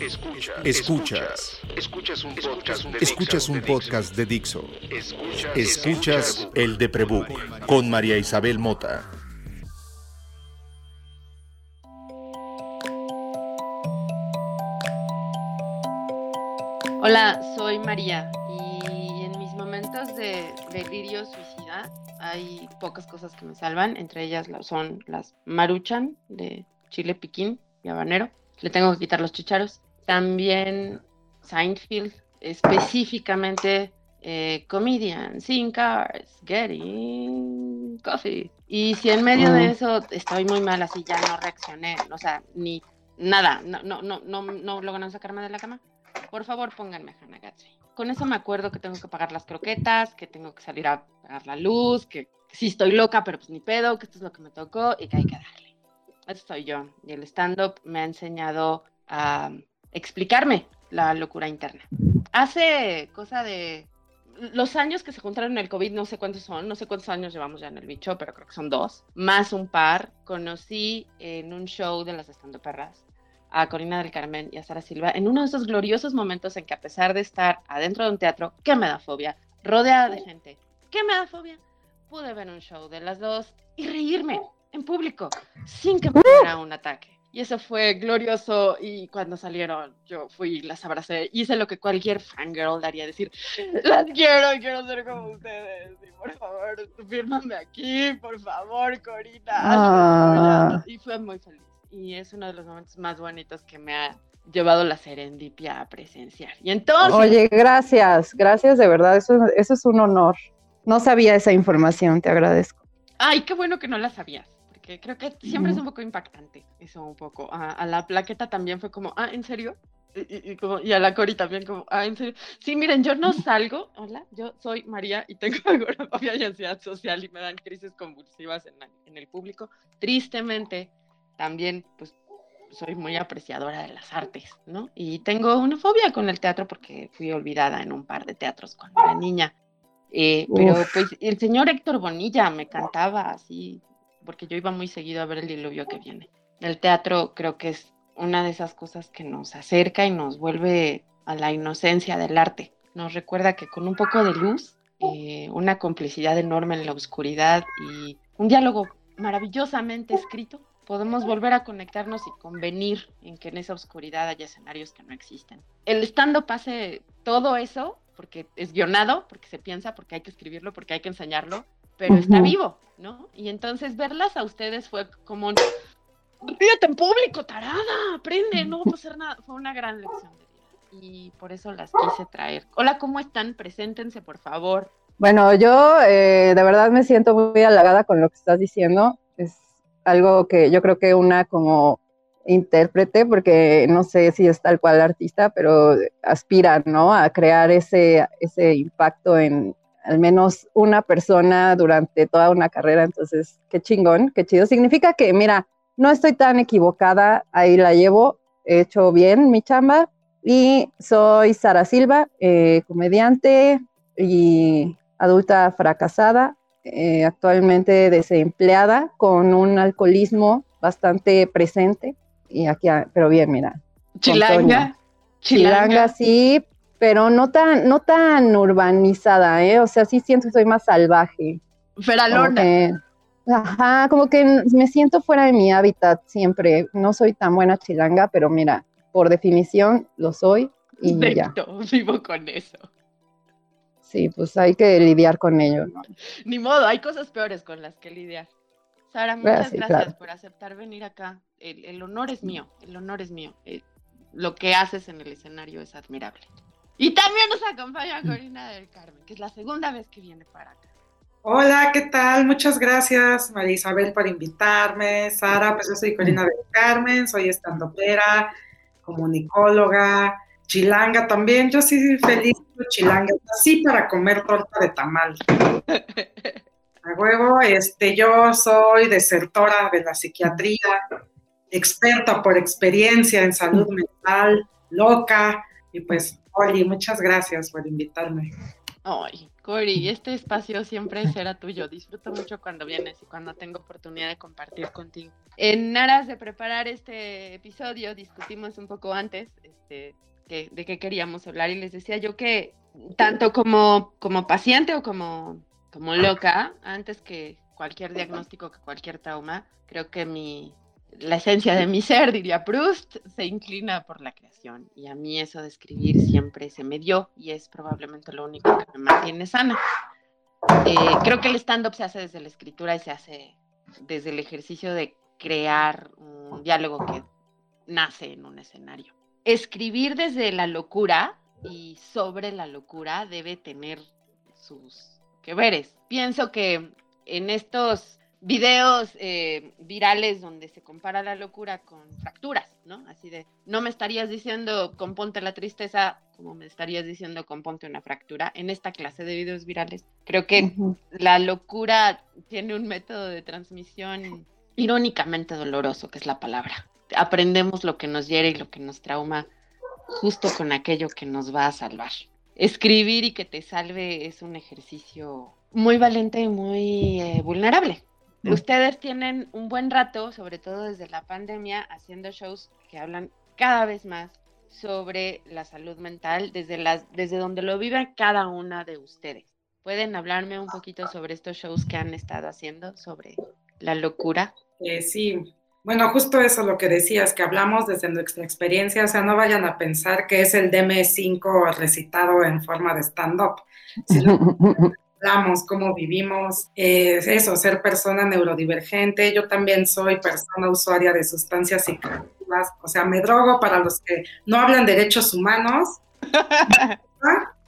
Escuchas. Escuchas. Escuchas un podcast de Escuchas un podcast de Dixo. Escuchas el de Prebook con María Isabel Mota. Hola, soy María y en mis momentos de delirio suicida hay pocas cosas que me salvan, entre ellas son las maruchan de chile piquín y habanero. Le tengo que quitar los chicharos. También Seinfeld, específicamente eh, Comedian, Seeing Cars, Getting Coffee. Y si en medio de eso estoy muy mal, así ya no reaccioné, o sea, ni nada, no, no, no, no, no logran sacarme de la cama, por favor pónganme Hannah Gatsby. Con eso me acuerdo que tengo que pagar las croquetas, que tengo que salir a pagar la luz, que, que sí estoy loca, pero pues ni pedo, que esto es lo que me tocó y que hay que darle. Eso soy yo. Y el stand-up me ha enseñado a explicarme la locura interna. Hace cosa de los años que se juntaron en el COVID, no sé cuántos son, no sé cuántos años llevamos ya en el bicho, pero creo que son dos, más un par. Conocí en un show de las Estando Perras a Corina del Carmen y a Sara Silva en uno de esos gloriosos momentos en que a pesar de estar adentro de un teatro, que me da fobia, rodeada de gente, que me da fobia, pude ver un show de las dos y reírme en público sin que me diera un ataque. Y eso fue glorioso y cuando salieron yo fui y las abracé. Hice lo que cualquier fangirl daría, decir, las quiero, quiero ser como ustedes. Y por favor, fírmame aquí, por favor, Corina. Ah. Y fue muy feliz. Y es uno de los momentos más bonitos que me ha llevado la serendipia a presenciar. Y entonces... Oye, gracias, gracias de verdad, eso, eso es un honor. No sabía esa información, te agradezco. Ay, qué bueno que no la sabías creo que siempre es un poco impactante eso un poco. A, la plaqueta también fue como, ah, ¿en serio? Y, como, y, a la Cori también como, ah, ¿en serio? Sí, miren, yo no salgo, hola, yo soy María y tengo agorafobia y ansiedad social y me dan crisis convulsivas en, en el público. Tristemente, también, pues, soy muy apreciadora de las artes, ¿no? Y tengo una fobia con el teatro porque fui olvidada en un par de teatros cuando era niña. Eh, pero pues el señor Héctor Bonilla me cantaba así porque yo iba muy seguido a ver el diluvio que viene. El teatro creo que es una de esas cosas que nos acerca y nos vuelve a la inocencia del arte. Nos recuerda que con un poco de luz, eh, una complicidad enorme en la oscuridad y un diálogo maravillosamente escrito, podemos volver a conectarnos y convenir en que en esa oscuridad haya escenarios que no existen. El estando pase todo eso, porque es guionado, porque se piensa, porque hay que escribirlo, porque hay que enseñarlo, pero está vivo, ¿no? Y entonces verlas a ustedes fue como, ríete en público, tarada, aprende, no va a pasar nada. Fue una gran lección de vida y por eso las quise traer. Hola, ¿cómo están? Preséntense, por favor. Bueno, yo eh, de verdad me siento muy halagada con lo que estás diciendo. Es algo que yo creo que una como intérprete, porque no sé si es tal cual artista, pero aspira, ¿no? A crear ese, ese impacto en, al menos una persona durante toda una carrera, entonces qué chingón, qué chido. Significa que, mira, no estoy tan equivocada, ahí la llevo, he hecho bien mi chamba y soy Sara Silva, eh, comediante y adulta fracasada, eh, actualmente desempleada con un alcoholismo bastante presente y aquí, ah, pero bien, mira. Chilanga. Chilanga, sí, pero no tan, no tan urbanizada, ¿eh? O sea, sí siento que soy más salvaje. Feralona. ajá, como que me siento fuera de mi hábitat siempre. No soy tan buena chilanga, pero mira, por definición lo soy y ya. vivo con eso. Sí, pues hay que lidiar con ello, ¿no? Ni modo, hay cosas peores con las que lidiar. Sara, muchas gracias por aceptar venir acá. El, honor es mío, el honor es mío. Eh, lo que haces en el escenario es admirable. Y también nos acompaña Corina del Carmen, que es la segunda vez que viene para acá. Hola, ¿qué tal? Muchas gracias, María Isabel, por invitarme. Sara, pues yo soy Corina del Carmen, soy estandopera, comunicóloga, chilanga también. Yo sí feliz chilanga, así para comer torta de tamal. A huevo, este, yo soy desertora de la psiquiatría, experta por experiencia en salud mental, loca, y pues Oli, muchas gracias por invitarme. Ay, Cori, este espacio siempre será tuyo. Disfruto mucho cuando vienes y cuando tengo oportunidad de compartir contigo. En aras de preparar este episodio, discutimos un poco antes este, de qué queríamos hablar y les decía yo que tanto como, como paciente o como, como loca, antes que cualquier diagnóstico, que cualquier trauma, creo que mi, la esencia de mi ser, diría Proust, se inclina por la creación. Y a mí eso de escribir siempre se me dio y es probablemente lo único que me mantiene sana. Eh, creo que el stand-up se hace desde la escritura y se hace desde el ejercicio de crear un diálogo que nace en un escenario. Escribir desde la locura y sobre la locura debe tener sus que veres. Pienso que en estos videos eh, virales donde se compara la locura con fracturas, ¿no? Así de, no me estarías diciendo componte la tristeza como me estarías diciendo componte una fractura. En esta clase de videos virales, creo que la locura tiene un método de transmisión irónicamente doloroso, que es la palabra. Aprendemos lo que nos hiere y lo que nos trauma justo con aquello que nos va a salvar. Escribir y que te salve es un ejercicio muy valiente y muy eh, vulnerable Mm. Ustedes tienen un buen rato, sobre todo desde la pandemia, haciendo shows que hablan cada vez más sobre la salud mental desde, las, desde donde lo vive cada una de ustedes. ¿Pueden hablarme un poquito sobre estos shows que han estado haciendo, sobre la locura? Eh, sí, bueno, justo eso lo que decías, que hablamos desde nuestra experiencia, o sea, no vayan a pensar que es el DM5 recitado en forma de stand-up, hablamos, cómo vivimos, eso, ser persona neurodivergente. Yo también soy persona usuaria de sustancias psicoactivas, o sea, me drogo para los que no hablan derechos humanos.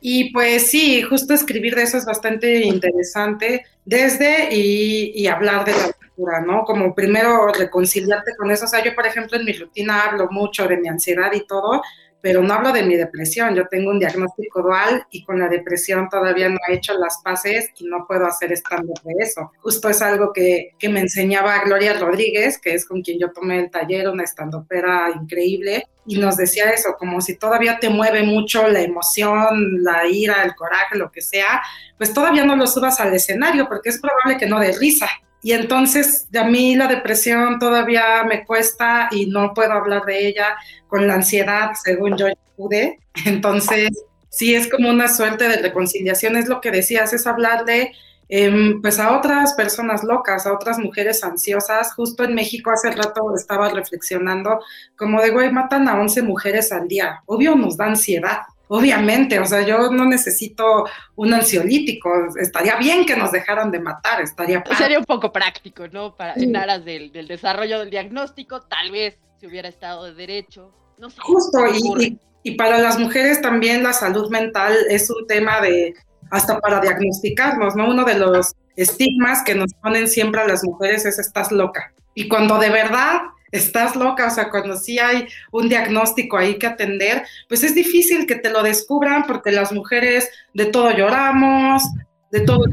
Y pues sí, justo escribir de eso es bastante interesante desde y, y hablar de la cultura, ¿no? Como primero reconciliarte con eso. O sea, yo, por ejemplo, en mi rutina hablo mucho de mi ansiedad y todo, pero no hablo de mi depresión. Yo tengo un diagnóstico dual y con la depresión todavía no he hecho las paces y no puedo hacer estando de eso. Justo es algo que, que, me enseñaba Gloria Rodríguez, que es con quien yo tomé el taller, una estandopera increíble, y nos decía eso, como si todavía te mueve mucho la emoción, la ira, el coraje, lo que sea, pues todavía no lo subas al escenario porque es probable que no dé risa. Y entonces a mí la depresión todavía me cuesta y no puedo hablar de ella con la ansiedad, según yo pude. Entonces, sí es como una suerte de reconciliación, es lo que decías, es hablar de em, pues a otras personas locas, a otras mujeres ansiosas. Justo en México hace rato estaba reflexionando como de, güey, matan a 11 mujeres al día. Obvio nos da ansiedad, Obviamente, o sea, yo no necesito un ansiolítico, estaría bien que nos dejaran de matar, estaría Sería un poco práctico, ¿no? Para, En aras del, desarrollo del diagnóstico, tal vez si hubiera estado de derecho, no sé. Justo, y, y, para las mujeres también la salud mental es un tema de, hasta para diagnosticarnos, ¿no? Uno de los estigmas que nos ponen siempre a las mujeres es estás loca. Y cuando de verdad estás loca, o sea, cuando sí hay un diagnóstico ahí que atender, pues es difícil que te lo descubran porque las mujeres de todo lloramos, de todo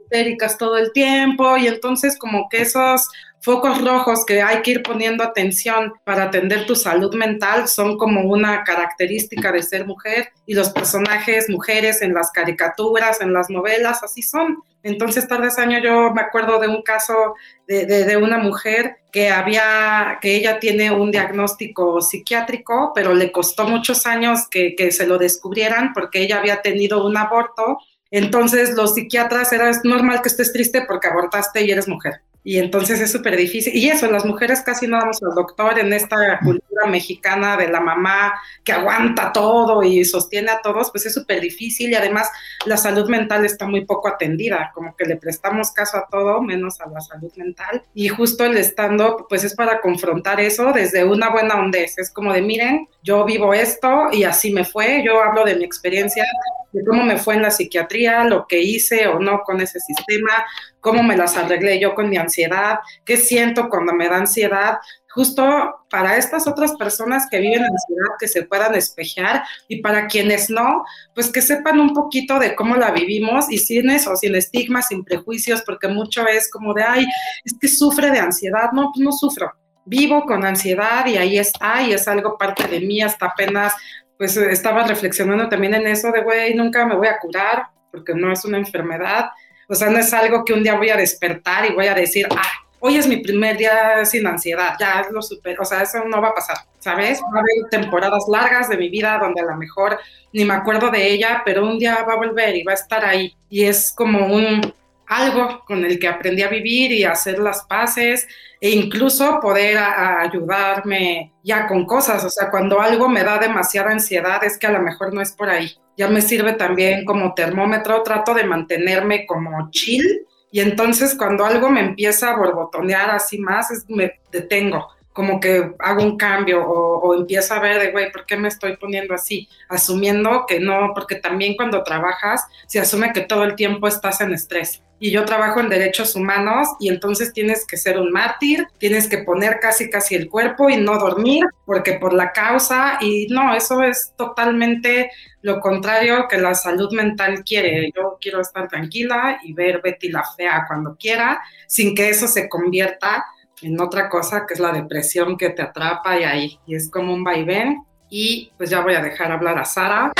histéricas todo el tiempo y entonces como que esos focos rojos que hay que ir poniendo atención para atender tu salud mental son como una característica de ser mujer y los personajes mujeres en las caricaturas, en las novelas, así son. Entonces, tarde ese año yo me acuerdo de un caso de, de, una mujer que había, que ella tiene un diagnóstico psiquiátrico, pero le costó muchos años que, que se lo descubrieran porque ella había tenido un aborto. Entonces, los psiquiatras era normal que estés triste porque abortaste y eres mujer. Y entonces es súper difícil. Y eso, las mujeres casi no vamos al doctor en esta cultura mexicana de la mamá que aguanta todo y sostiene a todos, pues es súper difícil y además la salud mental está muy poco atendida, como que le prestamos caso a todo menos a la salud mental. Y justo el stand-up, pues es para confrontar eso desde una buena hondez. Es como de, miren, yo vivo esto y así me fue. Yo hablo de mi experiencia de cómo me fue en la psiquiatría, lo que hice o no con ese sistema, cómo me las arreglé yo con mi ansiedad, qué siento cuando me da ansiedad, justo para estas otras personas que viven ansiedad, que se puedan espejear y para quienes no, pues que sepan un poquito de cómo la vivimos y sin eso, sin estigmas, sin prejuicios, porque mucho es como de, ay, es que sufre de ansiedad, no, pues no sufro. Vivo con ansiedad y ahí está, y es algo parte de mí, hasta apenas pues estaba reflexionando también en eso de, güey, nunca me voy a curar, porque no es una enfermedad, o sea, no es algo que un día voy a despertar y voy a decir, ah, hoy es mi primer día sin ansiedad, ya lo super, o sea, eso no va a pasar, ¿sabes? Va a haber temporadas largas de mi vida donde a lo mejor ni me acuerdo de ella, pero un día va a volver y va a estar ahí. Y es como un algo con el que aprendí a vivir y hacer las paces e incluso poder ayudarme ya con cosas. O sea, cuando algo me da demasiada ansiedad es que a lo mejor no es por ahí. Ya me sirve también como termómetro, trato de mantenerme como chill y entonces cuando algo me empieza a borbotonear así más, me detengo como que hago un cambio o, empiezo a ver de, güey, ¿por qué me estoy poniendo así? Asumiendo que no, porque también cuando trabajas se asume que todo el tiempo estás en estrés. Y yo trabajo en derechos humanos y entonces tienes que ser un mártir, tienes que poner casi casi el cuerpo y no dormir porque por la causa y no, eso es totalmente lo contrario que la salud mental quiere. Yo quiero estar tranquila y ver Betty la fea cuando quiera sin que eso se convierta en otra cosa que es la depresión que te atrapa y ahí, y es como un vaivén. Y pues ya voy a dejar hablar a Sara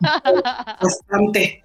bastante.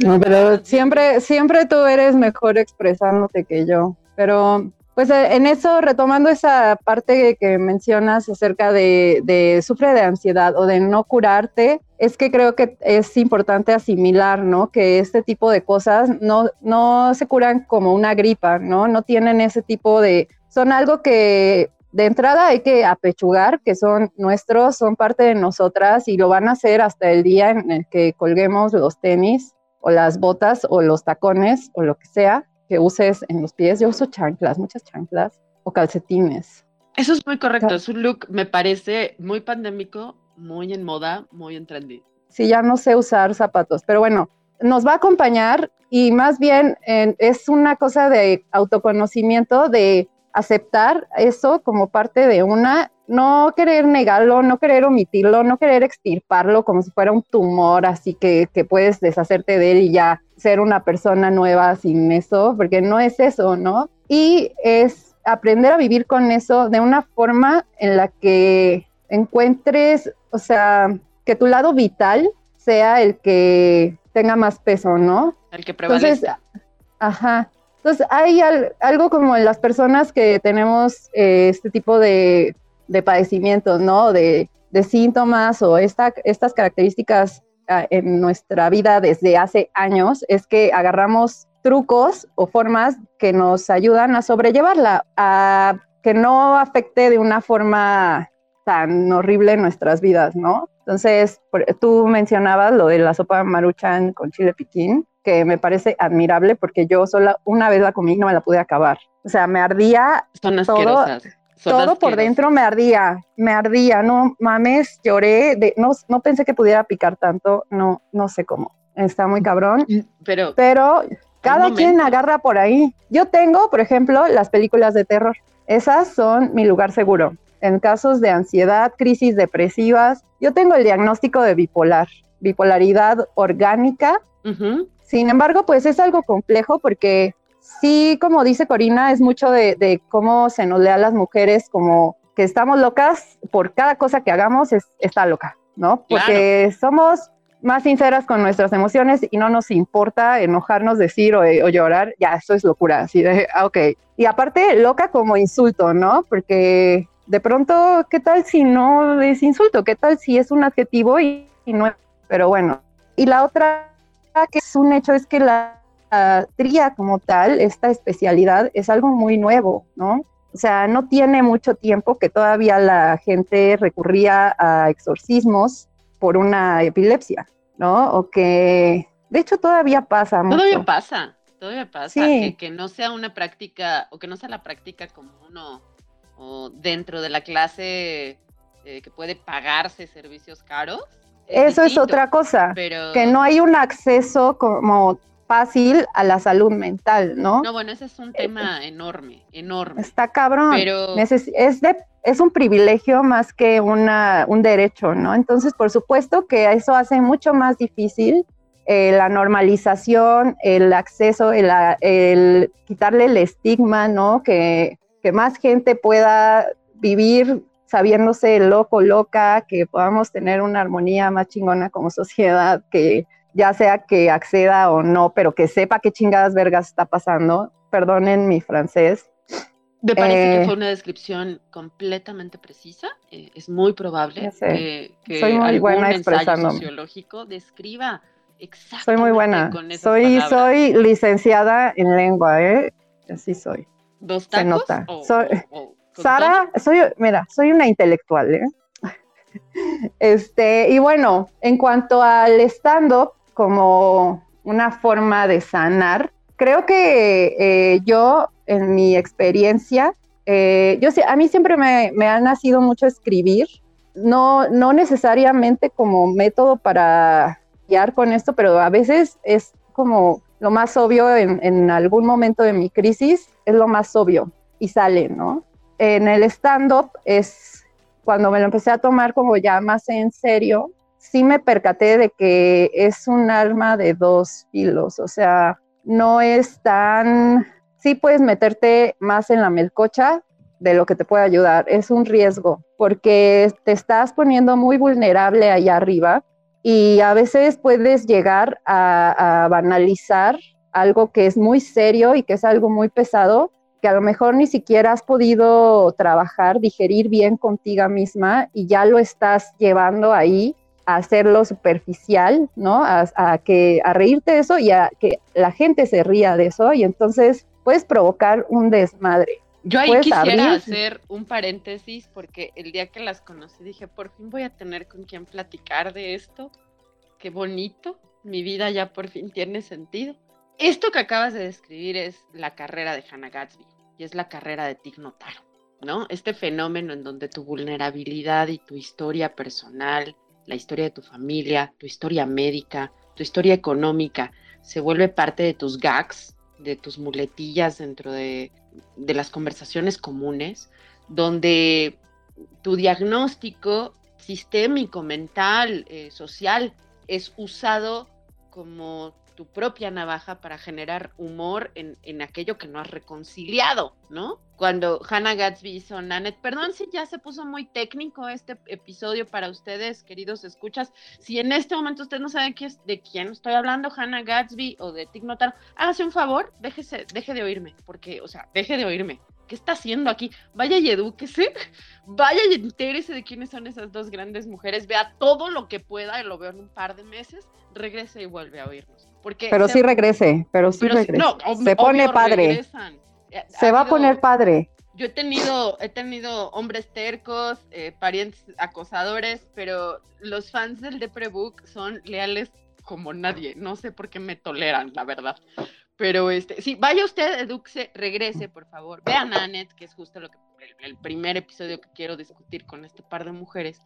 No, pero siempre, siempre tú eres mejor expresándote que yo. Pero pues eh, en eso, retomando esa parte que mencionas acerca de, de, sufre de ansiedad o de no curarte, es que creo que es importante asimilar, ¿no? Que este tipo de cosas no, no se curan como una gripa, ¿no? No tienen ese tipo de, son algo que de entrada hay que apechugar, que son nuestros, son parte de nosotras y lo van a hacer hasta el día en el que colguemos los tenis o las botas o los tacones o lo que sea que uses en los pies. Yo uso chanclas, muchas chanclas o calcetines. Eso es muy correcto, es un look, me parece muy pandémico, muy en moda, muy en trendy. Sí, ya no sé usar zapatos, pero bueno, nos va a acompañar y más bien es una cosa de autoconocimiento, de aceptar eso como parte de una, no querer negarlo, no querer omitirlo, no querer extirparlo como si fuera un tumor, así que, que puedes deshacerte de él y ya ser una persona nueva sin eso, porque no es eso, ¿no? Y es aprender a vivir con eso de una forma en la que encuentres, o sea, que tu lado vital sea el que tenga más peso, ¿no? El que prevalezca. Entonces, ajá. Entonces, hay algo como en las personas que tenemos eh, este tipo de, padecimientos, ¿no? De, síntomas o esta, estas características ah, en nuestra vida desde hace años, es que agarramos trucos o formas que nos ayudan a sobrellevarla, a que no afecte de una forma tan horrible nuestras vidas, ¿no? Entonces, tú mencionabas lo de la sopa maruchan con chile piquín que me parece admirable porque yo sola una vez la comí y no me la pude acabar. O sea, me ardía todo, todo por dentro me ardía, me ardía, no mames, lloré, de, no, no pensé que pudiera picar tanto, no, no sé cómo, está muy cabrón, mm, pero, pero cada quien agarra por ahí. Yo tengo, por ejemplo, las películas de terror, esas son mi lugar seguro. En casos de ansiedad, crisis depresivas, yo tengo el diagnóstico de bipolar, bipolaridad orgánica, sin embargo, pues es algo complejo porque sí, como dice Corina, es mucho de, cómo se nos lee a las mujeres como que estamos locas por cada cosa que hagamos, es, está loca, ¿no? Porque somos más sinceras con nuestras emociones y no nos importa enojarnos, decir o, llorar, ya, eso es locura, así de, ah, ok. Y aparte, loca como insulto, ¿no? Porque de pronto, ¿qué tal si no es insulto? ¿Qué tal si es un adjetivo y, y no es? Pero bueno. Y la otra que es un hecho es que la, tría como tal, esta especialidad, es algo muy nuevo, ¿no? O sea, no tiene mucho tiempo que todavía la gente recurría a exorcismos por una epilepsia, ¿no? O que, de hecho, todavía pasa. Todavía pasa, todavía pasa. Que, que, no sea una práctica, o que no sea la práctica como uno, o dentro de la clase eh, que puede pagarse servicios caros, eso es otra cosa, que no hay un acceso como fácil a la salud mental, ¿no? No, bueno, ese es un eh, tema enorme, enorme. Está cabrón. Pero... Es, de, es un privilegio más que una, un derecho, ¿no? Entonces, por supuesto que eso hace mucho más difícil eh, la normalización, el acceso, el, el, quitarle el estigma, ¿no? Que, que más gente pueda vivir sabiéndose loco, loca, que podamos tener una armonía más chingona como sociedad, que, ya sea que acceda o no, pero que sepa qué chingadas vergas está pasando. Perdonen mi francés. Me parece que eh, fue una descripción completamente precisa. Eh, es muy probable que, Soy muy buena ensayo sociológico describa exactamente Soy muy buena. soy, soy licenciada en lengua, ¿eh? Así soy. ¿Dos tacos? Se nota. Sara, soy, mira, soy una intelectual, ¿eh? Este, y bueno, en cuanto al stand-up como una forma de sanar, creo que eh, yo, en mi experiencia, eh, yo a mí siempre me, ha nacido mucho escribir, no, no necesariamente como método para guiar con esto, pero a veces es como lo más obvio en, en algún momento de mi crisis, es lo más obvio y sale, ¿no? En el stand-up es cuando me lo empecé a tomar como ya más en serio, sí me percaté de que es un arma de dos filos, o sea, no es tan, sí puedes meterte más en la melcocha de lo que te puede ayudar, es un riesgo, porque te estás poniendo muy vulnerable allá arriba y a veces puedes llegar a, a banalizar algo que es muy serio y que es algo muy pesado que a lo mejor ni siquiera has podido trabajar, digerir bien contigo misma y ya lo estás llevando ahí a hacerlo superficial, ¿no? A, que, a reírte de eso y a que la gente se ría de eso y entonces puedes provocar un desmadre. Yo ahí quisiera hacer un paréntesis porque el día que las conocí dije, por fin voy a tener con quien platicar de esto. Qué bonito, mi vida ya por fin tiene sentido. Esto que acabas de describir es la carrera de Hannah Gatsby y es la carrera de Tig Notaro, ¿no? Este fenómeno en donde tu vulnerabilidad y tu historia personal, la historia de tu familia, tu historia médica, tu historia económica, se vuelve parte de tus gags, de tus muletillas dentro de, las conversaciones comunes, donde tu diagnóstico sistémico, mental, eh, social, es usado como propia navaja para generar humor en, en, aquello que no has reconciliado, ¿no? Cuando Hannah Gatsby hizo Nanette, perdón si ya se puso muy técnico este episodio para ustedes, queridos escuchas. Si en este momento usted no sabe de quién estoy hablando, Hannah Gatsby o de Tig Notaro, hágase un favor, déjese, deje de oírme, porque, o sea, deje de oírme. ¿Qué está haciendo aquí? Vaya y edúquese, vaya y entérese de quiénes son esas dos grandes mujeres, vea todo lo que pueda, lo veo en un par de meses, regrese y vuelve a oírnos pero sí regrese, pero sí regrese. se pone padre. Se va a poner padre. Yo he tenido, he tenido hombres tercos, eh, parientes acosadores, pero los fans del Deprebook son leales como nadie. No sé por qué me toleran, la verdad. Pero este, sí, vaya usted, eduxe, regrese, por favor. Vean a Annette, que es justo lo que el primer episodio que quiero discutir con este par de mujeres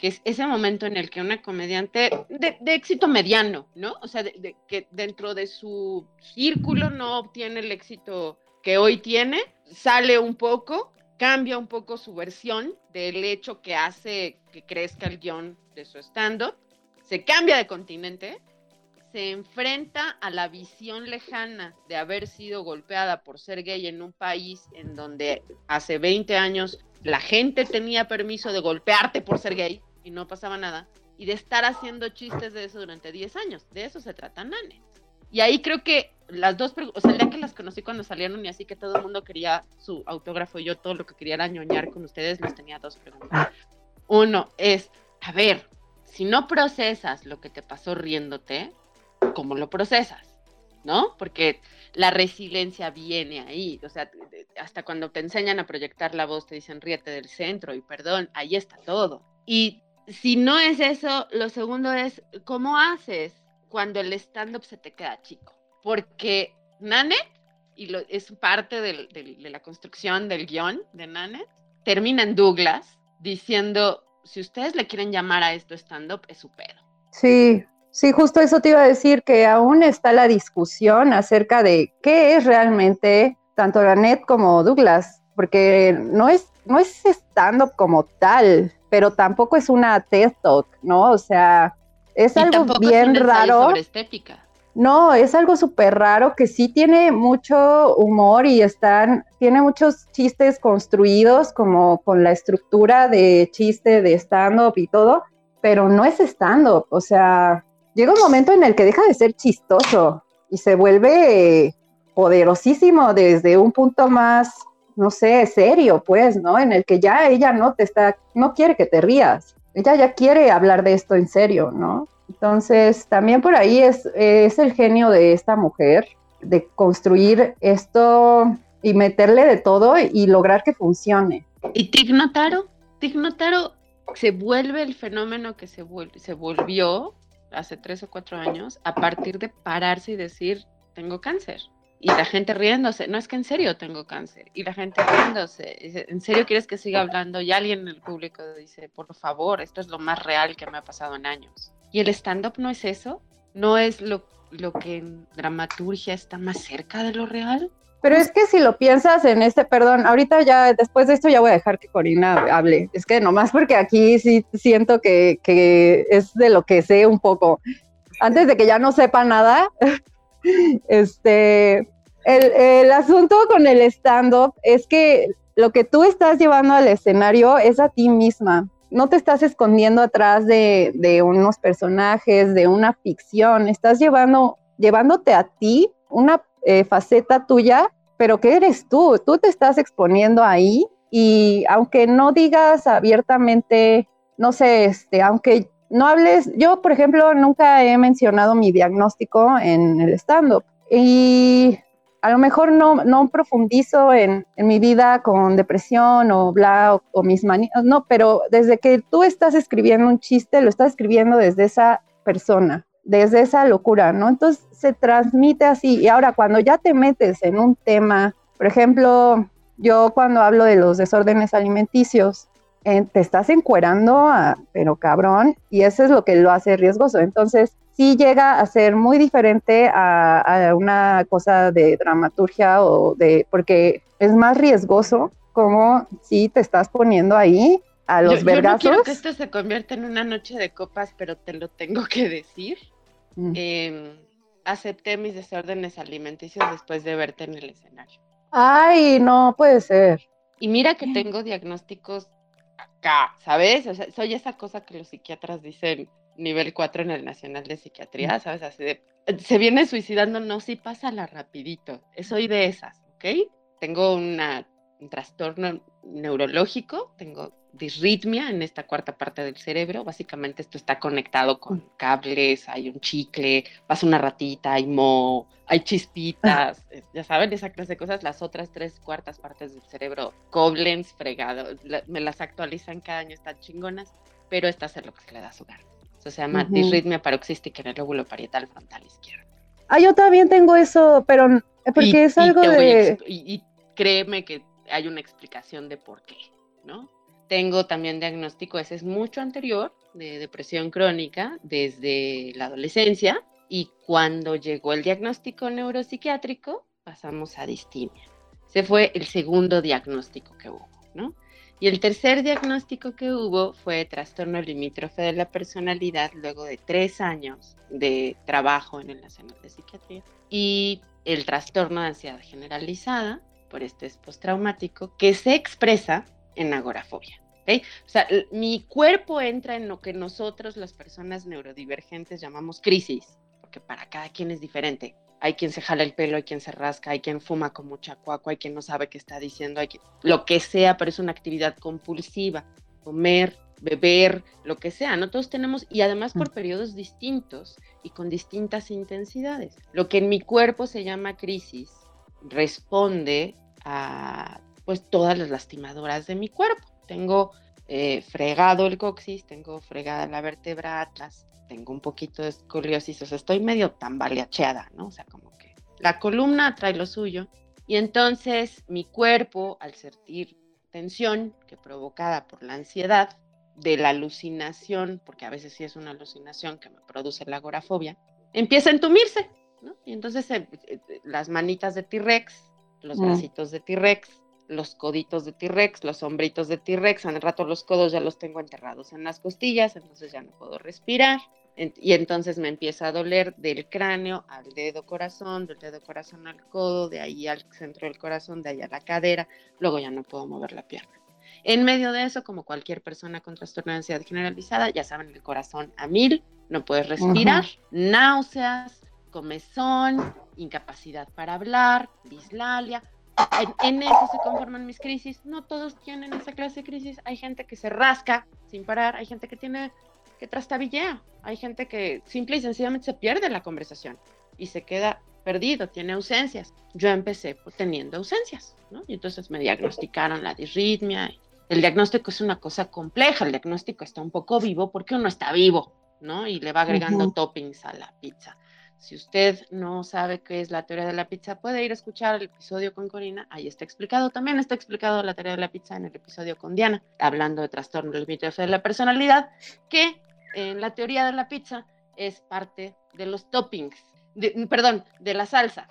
que es ese momento en el que una comediante de, éxito mediano, ¿no? O sea, que dentro de su círculo no obtiene el éxito que hoy tiene, sale un poco, cambia un poco su versión del hecho que hace que crezca el guion de su stand-up, se cambia de continente, se enfrenta a la visión lejana de haber sido golpeada por ser gay en un país en donde hace 20 años la gente tenía permiso de golpearte por ser gay, y no pasaba nada, y de estar haciendo chistes de eso durante 10 años. De eso se trata Nane. Y ahí creo que las dos, o sea, el día que las conocí cuando salieron y así que todo el mundo quería su autógrafo y yo todo lo que quería era ñoñar con ustedes, les tenía dos preguntas. Uno es, a ver, si no procesas lo que te pasó riéndote, ¿cómo lo procesas? ¿No? Porque la resiliencia viene ahí, o sea, hasta cuando te enseñan a proyectar la voz te dicen ríete del centro y perdón, ahí está todo. Y si no es eso, lo segundo es, ¿cómo haces cuando el stand-up se te queda chico? Porque Nanette, y lo, es parte de la construcción del guion de Nanette, termina en Douglas diciendo, si ustedes le quieren llamar a esto stand-up, es su pedo. Sí, sí, justo eso te iba a decir, que aún está la discusión acerca de qué es realmente tanto Nanette como Douglas, porque no es, no es stand-up como tal, pero tampoco es una TED Talk, ¿no? O sea, es algo bien raro. Sobre estética. No, es algo súper raro que sí tiene mucho humor y están, tiene muchos chistes construidos como con la estructura de chiste de stand-up y todo, pero no es stand-up, o sea, llega un momento en el que deja de ser chistoso y se vuelve poderosísimo desde un punto más, no sé, serio, pues, ¿no? En el que ya ella no te está, no quiere que te rías, ella ya quiere hablar de esto en serio, ¿no? Entonces, también por ahí es, el genio de esta mujer, de construir esto y meterle de todo y lograr que funcione. ¿Y Tignotaro? Tignotaro se vuelve el fenómeno que se volvió hace tres o cuatro años a partir de pararse y decir, tengo cáncer. Y la gente riéndose, no es que en serio tengo cáncer. Y la gente riéndose, ¿en serio quieres que siga hablando? Y alguien en el público dice, por favor, esto es lo más real que me ha pasado en años. Y el stand-up no es eso, no es lo, lo que en dramaturgia está más cerca de lo real. Pero es que si lo piensas en este, perdón, ahorita ya después de esto ya voy a dejar que Corina hable. Es que nomás porque aquí sí siento que, que es de lo que sé un poco. Antes de que ya no sepa nada, este, el, el asunto con el stand-up es que lo que tú estás llevando al escenario es a ti misma. No te estás escondiendo atrás de, de unos personajes, de una ficción. Estás llevando, llevándote a ti una eh, faceta tuya, pero que eres tú, tú te estás exponiendo ahí y aunque no digas abiertamente, no sé, este, aunque no hables, yo por ejemplo nunca he mencionado mi diagnóstico en el stand-up y a lo mejor no, no profundizo en, en, mi vida con depresión o bla o, o mis manías, no, pero desde que tú estás escribiendo un chiste, lo estás escribiendo desde esa persona desde esa locura, ¿no? Entonces se transmite así. Y ahora cuando ya te metes en un tema, por ejemplo, yo cuando hablo de los desórdenes alimenticios, eh, te estás encuerando, pero cabrón, y eso es lo que lo hace riesgoso. Entonces, sí llega a ser muy diferente a, a, una cosa de dramaturgia o de, porque es más riesgoso como si te estás poniendo ahí a los yo. Yo no quiero que esto se convierta en una noche de copas, pero te lo tengo que decir. Mm. Eh, acepté mis desórdenes alimenticios después de verte en el escenario. Ay, no puede ser. Y mira que tengo diagnósticos acá, ¿sabes? O sea, soy esa cosa que los psiquiatras dicen nivel 4 en el Nacional de Psiquiatría, mm. ¿sabes? Así de, se viene suicidando, no, sí, pásala rapidito. Soy de esas, ¿ok? Tengo una, un trastorno neurológico, tengo disritmia en esta cuarta parte del cerebro. Básicamente esto está conectado con mm. cables, hay un chicle, pasa una ratita, hay mo, hay chispitas, ya saben, esa clase de cosas. Las otras tres cuartas partes del cerebro, Koblenz, fregado, me las actualizan cada año, están chingonas, pero esta es lo que se le da su gana. Eso se llama disritmia paroxística en el lóbulo parietal frontal izquierdo. Ah, yo también tengo eso, pero porque y, es algo de... Y, y créeme que hay una explicación de por qué, ¿no? Tengo también diagnóstico, ese es mucho anterior, de depresión crónica desde la adolescencia y cuando llegó el diagnóstico neuropsiquiátrico pasamos a distimia. Ese fue el segundo diagnóstico que hubo, ¿no? Y el tercer diagnóstico que hubo fue trastorno limítrofe de la personalidad luego de tres años de trabajo en el Nacional de Psiquiatría y el trastorno de ansiedad generalizada por estrés postraumático que se expresa en agorafobia. ¿okay? O sea, mi cuerpo entra en lo que nosotros, las personas neurodivergentes, llamamos crisis, porque para cada quien es diferente. Hay quien se jala el pelo, hay quien se rasca, hay quien fuma con mucha cuaco, hay quien no sabe qué está diciendo, hay quien, lo que sea, pero es una actividad compulsiva. Comer, beber, lo que sea, ¿no? Todos tenemos, y además por periodos distintos y con distintas intensidades. Lo que en mi cuerpo se llama crisis responde a pues todas las lastimadoras de mi cuerpo. Tengo eh, fregado el coxis, tengo fregada la vértebra atlas, tengo un poquito de escoliosis, o sea, estoy medio tambaleacheada, ¿no? O sea, como que la columna trae lo suyo. Y entonces mi cuerpo, al sentir tensión que provocada por la ansiedad, de la alucinación, porque a veces sí es una alucinación que me produce la agorafobia, empieza a entumirse, ¿no? Y entonces eh, eh, las manitas de T-Rex, los mm. bracitos de T-Rex, los coditos de T-Rex, los hombritos de T-Rex, al rato los codos ya los tengo enterrados en las costillas, entonces ya no puedo respirar. Y entonces me empieza a doler del cráneo al dedo corazón, del dedo corazón al codo, de ahí al centro del corazón, de ahí a la cadera, luego ya no puedo mover la pierna. En medio de eso, como cualquier persona con trastorno de ansiedad generalizada, ya saben, el corazón a mil, no puedes respirar, náuseas, comezón, incapacidad para hablar, dislalia. En, eso se conforman mis crisis. No todos tienen esa clase de crisis. Hay gente que se rasca sin parar, hay gente que tiene que trastabillea, hay gente que simple y sencillamente se pierde la conversación y se queda perdido, tiene ausencias. Yo empecé teniendo ausencias, ¿no? Y entonces me diagnosticaron la disritmia. El diagnóstico es una cosa compleja, el diagnóstico está un poco vivo porque uno está vivo, ¿no? Y le va agregando toppings a la pizza. Si usted no sabe qué es la teoría de la pizza, puede ir a escuchar el episodio con Corina, ahí está explicado. También está explicado la teoría de la pizza en el episodio con Diana, hablando de trastorno limítrofe de la personalidad, que en la teoría de la pizza es parte de los toppings, perdón, de la salsa,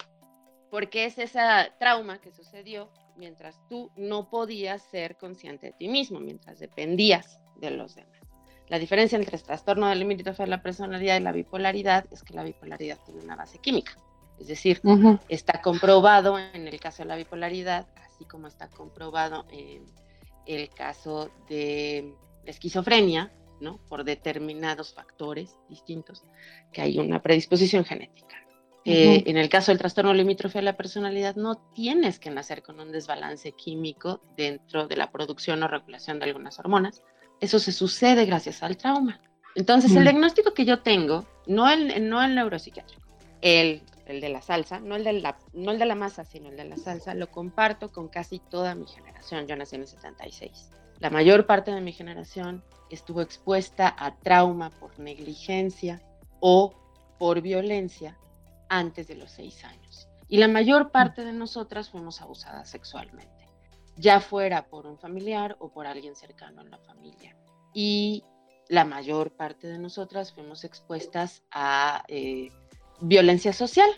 porque es esa trauma que sucedió mientras tú no podías ser consciente de ti mismo, mientras dependías de los demás. La diferencia entre el trastorno del límite de la personalidad y la bipolaridad es que la bipolaridad tiene una base química. Es decir, está comprobado en el caso de la bipolaridad, así como está comprobado en el caso de la esquizofrenia, ¿no? Por determinados factores distintos, que hay una predisposición genética. Eh, en el caso del trastorno limítrofe de la personalidad, no tienes que nacer con un desbalance químico dentro de la producción o regulación de algunas hormonas, eso se sucede gracias al trauma. Entonces, el diagnóstico que yo tengo, no el, no el neuropsiquiátrico, el, el de la salsa, no el de la, no el de la masa, sino el de la salsa, lo comparto con casi toda mi generación. Yo nací en el 76. La mayor parte de mi generación estuvo expuesta a trauma por negligencia o por violencia antes de los seis años. Y la mayor parte de nosotras fuimos abusadas sexualmente ya fuera por un familiar o por alguien cercano en la familia. Y la mayor parte de nosotras fuimos expuestas a eh, violencia social.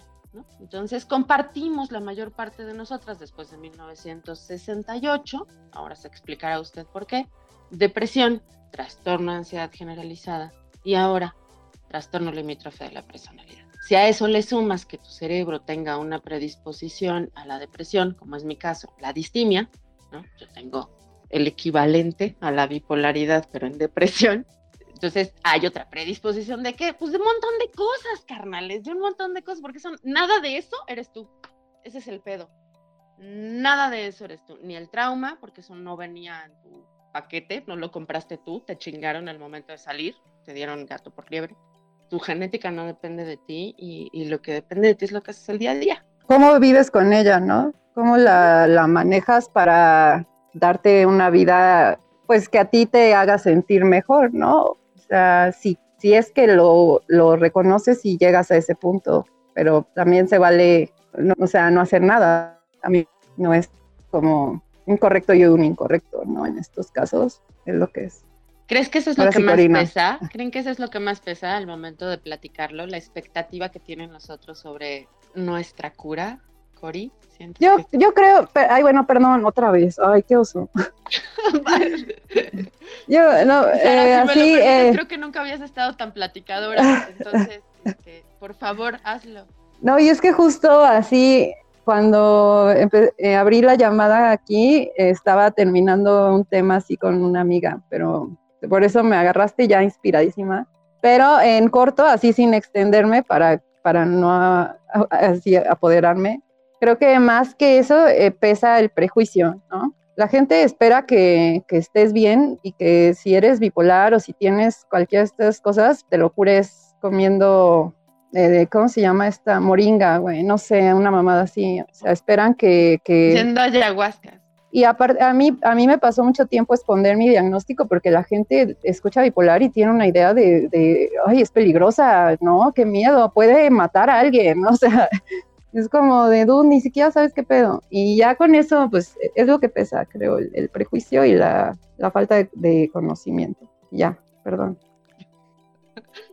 Entonces compartimos la mayor parte de nosotras después de 1968, ahora se explicará usted por qué, depresión, trastorno de ansiedad generalizada y ahora trastorno limítrofe de la personalidad. Si a eso le sumas que tu cerebro tenga una predisposición a la depresión, como es mi caso, la distimia, yo tengo el equivalente a la bipolaridad, pero en depresión. Entonces hay otra predisposición de qué? Pues de un montón de cosas, carnales, de un montón de cosas, porque son, nada de eso eres tú. Ese es el pedo. Nada de eso eres tú. Ni el trauma, porque eso no venía en tu paquete, no lo compraste tú, te chingaron al momento de salir, te dieron gato por liebre. Tu genética no depende de ti y, y lo que depende de ti es lo que haces el día a día. ¿Cómo vives con ella, no? ¿Cómo la, manejas para darte una vida, pues que a ti te haga sentir mejor, ¿no? O sea, si, si es que lo, reconoces y llegas a ese punto, pero también se vale, o sea, no hacer nada. A mí no es como un correcto y un incorrecto, ¿no? En estos casos es lo que es. ¿Crees que eso es lo que más pesa? ¿Creen que eso es lo que más pesa al momento de platicarlo? La expectativa que tienen nosotros sobre nuestra cura, Cori. Yo, yo creo, ay, bueno, perdón, otra vez, ay, qué oso. yo, no, eh, así. Eh, creo que nunca habías estado tan platicadora, entonces, este, por favor, hazlo. No, y es que justo así, cuando eh, abrí la llamada aquí, estaba terminando un tema así con una amiga, pero por eso me agarraste ya inspiradísima. Pero en corto, así sin extenderme para, para no así apoderarme, creo que más que eso eh, pesa el prejuicio, ¿no? La gente espera que, estés bien y que si eres bipolar o si tienes cualquiera de estas cosas, te lo cures comiendo, eh, ¿cómo se llama esta? Moringa, güey, no sé, una mamada así. O sea, esperan que... que... Siendo ayahuasca. Y aparte, a mí, a mí me pasó mucho tiempo esconder mi diagnóstico porque la gente escucha bipolar y tiene una idea de, ay, es peligrosa, ¿no? Qué miedo, puede matar a alguien. O sea, es como de, tú ni siquiera sabes qué pedo. Y ya con eso, pues es lo que pesa, creo, el, prejuicio y la, falta de, conocimiento. Ya, perdón.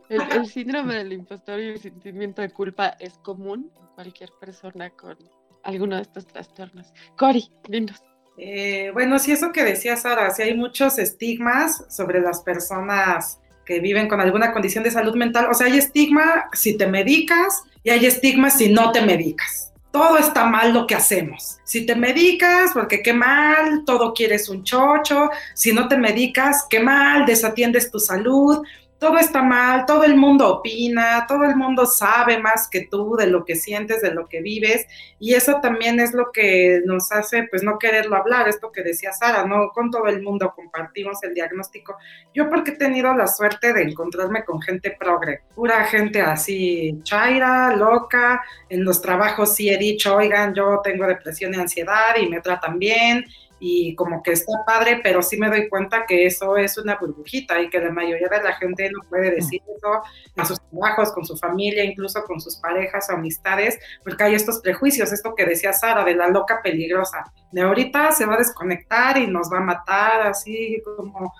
El, síndrome del impostor y el sentimiento de culpa es común en cualquier persona con alguno de estos trastornos. Cori, dinos. Eh, bueno, sí, eso que decía Sara, sí hay muchos estigmas sobre las personas que viven con alguna condición de salud mental. O sea, hay estigma si te medicas y hay estigma si no te medicas. Todo está mal lo que hacemos. Si te medicas, porque qué mal, todo quieres un chocho. Si no te medicas, qué mal, desatiendes tu salud. Todo está mal, todo el mundo opina, todo el mundo sabe más que tú de lo que sientes, de lo que vives, y eso también es lo que nos hace, pues, no quererlo hablar, esto que decía Sara, no con todo el mundo compartimos el diagnóstico. Yo porque he tenido la suerte de encontrarme con gente progre, pura gente así, chaira, loca, en los trabajos sí he dicho, oigan, yo tengo depresión y ansiedad y me tratan bien, y como que está padre, pero sí me doy cuenta que eso es una burbujita y que la mayoría de la gente no puede decir eso en sus trabajos, con su familia, incluso con sus parejas o amistades, porque hay estos prejuicios, esto que decía Sara, de la loca peligrosa, de ahorita se va a desconectar y nos va a matar, así como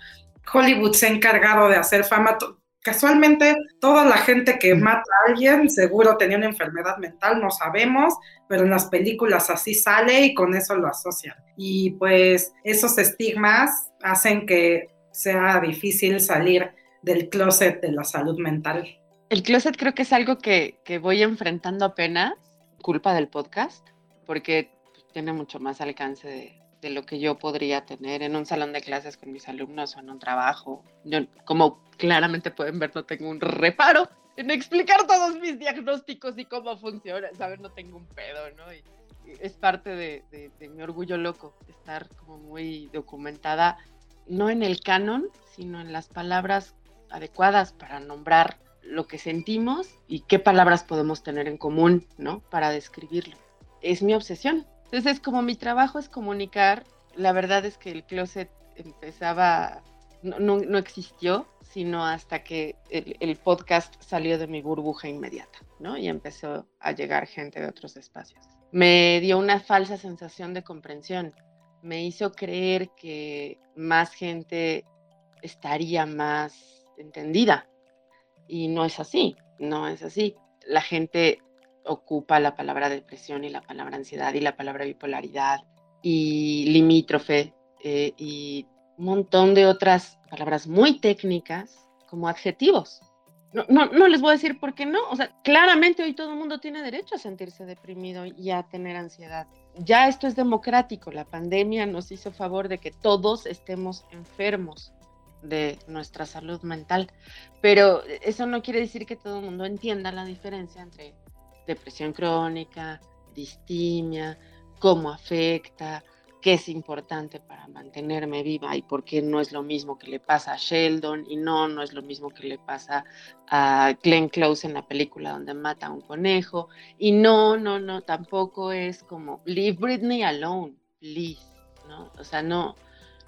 Hollywood se ha encargado de hacer fama, casualmente toda la gente que mata a alguien seguro tenía una enfermedad mental, no sabemos, pero en las películas así sale y con eso lo asocian. Y pues esos estigmas hacen que sea difícil salir del closet de la salud mental. El closet creo que es algo que, que voy enfrentando apenas, culpa del podcast, porque tiene mucho más alcance de, de lo que yo podría tener en un salón de clases con mis alumnos o en un trabajo. Yo, como claramente pueden ver, no tengo un reparo en explicar todos mis diagnósticos y cómo funciona, ¿sabes? No tengo un pedo, ¿no? Y, es parte de, de, mi orgullo loco, estar como muy documentada, no en el canon, sino en las palabras adecuadas para nombrar lo que sentimos y qué palabras podemos tener en común, ¿no? Para describirlo. Es mi obsesión, entonces, como mi trabajo es comunicar, la verdad es que el closet empezaba, no, no, existió, sino hasta que el, el, podcast salió de mi burbuja inmediata, ¿no? Y empezó a llegar gente de otros espacios. Me dio una falsa sensación de comprensión, me hizo creer que más gente estaría más entendida. Y no es así, no es así. La gente ocupa la palabra depresión y la palabra ansiedad y la palabra bipolaridad y limítrofe eh, y un montón de otras palabras muy técnicas como adjetivos. No, no, no, les voy a decir por qué no. O sea, claramente hoy todo el mundo tiene derecho a sentirse deprimido y a tener ansiedad. Ya esto es democrático. La pandemia nos hizo favor de que todos estemos enfermos de nuestra salud mental. Pero eso no quiere decir que todo el mundo entienda la diferencia entre depresión crónica, distimia, cómo afecta, qué es importante para mantenerme viva y por qué no es lo mismo que le pasa a Sheldon y no, no es lo mismo que le pasa a Glenn Close en la película donde mata a un conejo y no, no, no, tampoco es como leave Britney alone, please, ¿no? O sea, no,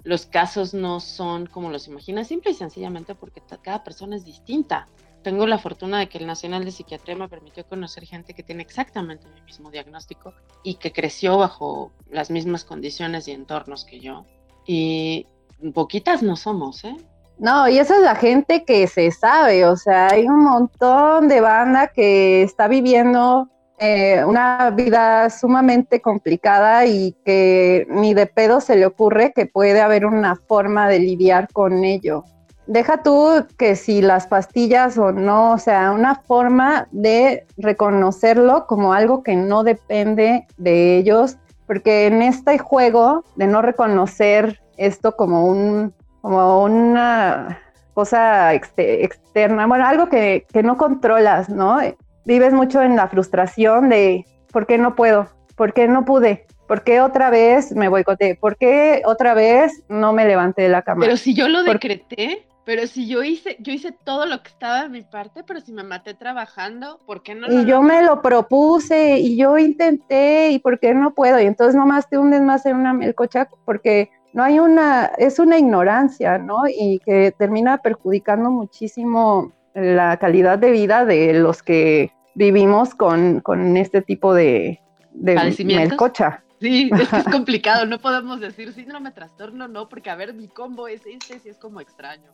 los casos no son como los imaginas, simple y sencillamente porque cada persona es distinta tengo la fortuna de que el Nacional de Psiquiatría me permitió conocer gente que tiene exactamente el mismo diagnóstico y que creció bajo las mismas condiciones y entornos que yo. Y poquitas no somos, ¿eh? No, y esa es la gente que se sabe, o sea, hay un montón de banda que está viviendo eh, una vida sumamente complicada y que ni de pedo se le ocurre que puede haber una forma de lidiar con ello deja tú que si las pastillas o no, o sea, una forma de reconocerlo como algo que no depende de ellos, porque en este juego de no reconocer esto como un como una cosa externa, bueno, algo que, que no controlas, ¿no? Vives mucho en la frustración de ¿por qué no puedo? ¿Por qué no pude? ¿Por qué otra vez me boicoteé? ¿Por qué otra vez no me levanté de la cama? Pero si yo lo decreté, pero si yo hice, yo hice todo lo que estaba de mi parte, pero si me maté trabajando, ¿por qué no? Y yo me lo propuse y yo intenté y ¿por qué no puedo? Y entonces nomás te hundes más en una melcocha porque no hay una, es una ignorancia, ¿no? Y que termina perjudicando muchísimo la calidad de vida de los que vivimos con, con este tipo de, de melcocha. Sí, es que es complicado, no podemos decir síndrome trastorno, no, porque a ver, mi combo es este, sí es como extraño.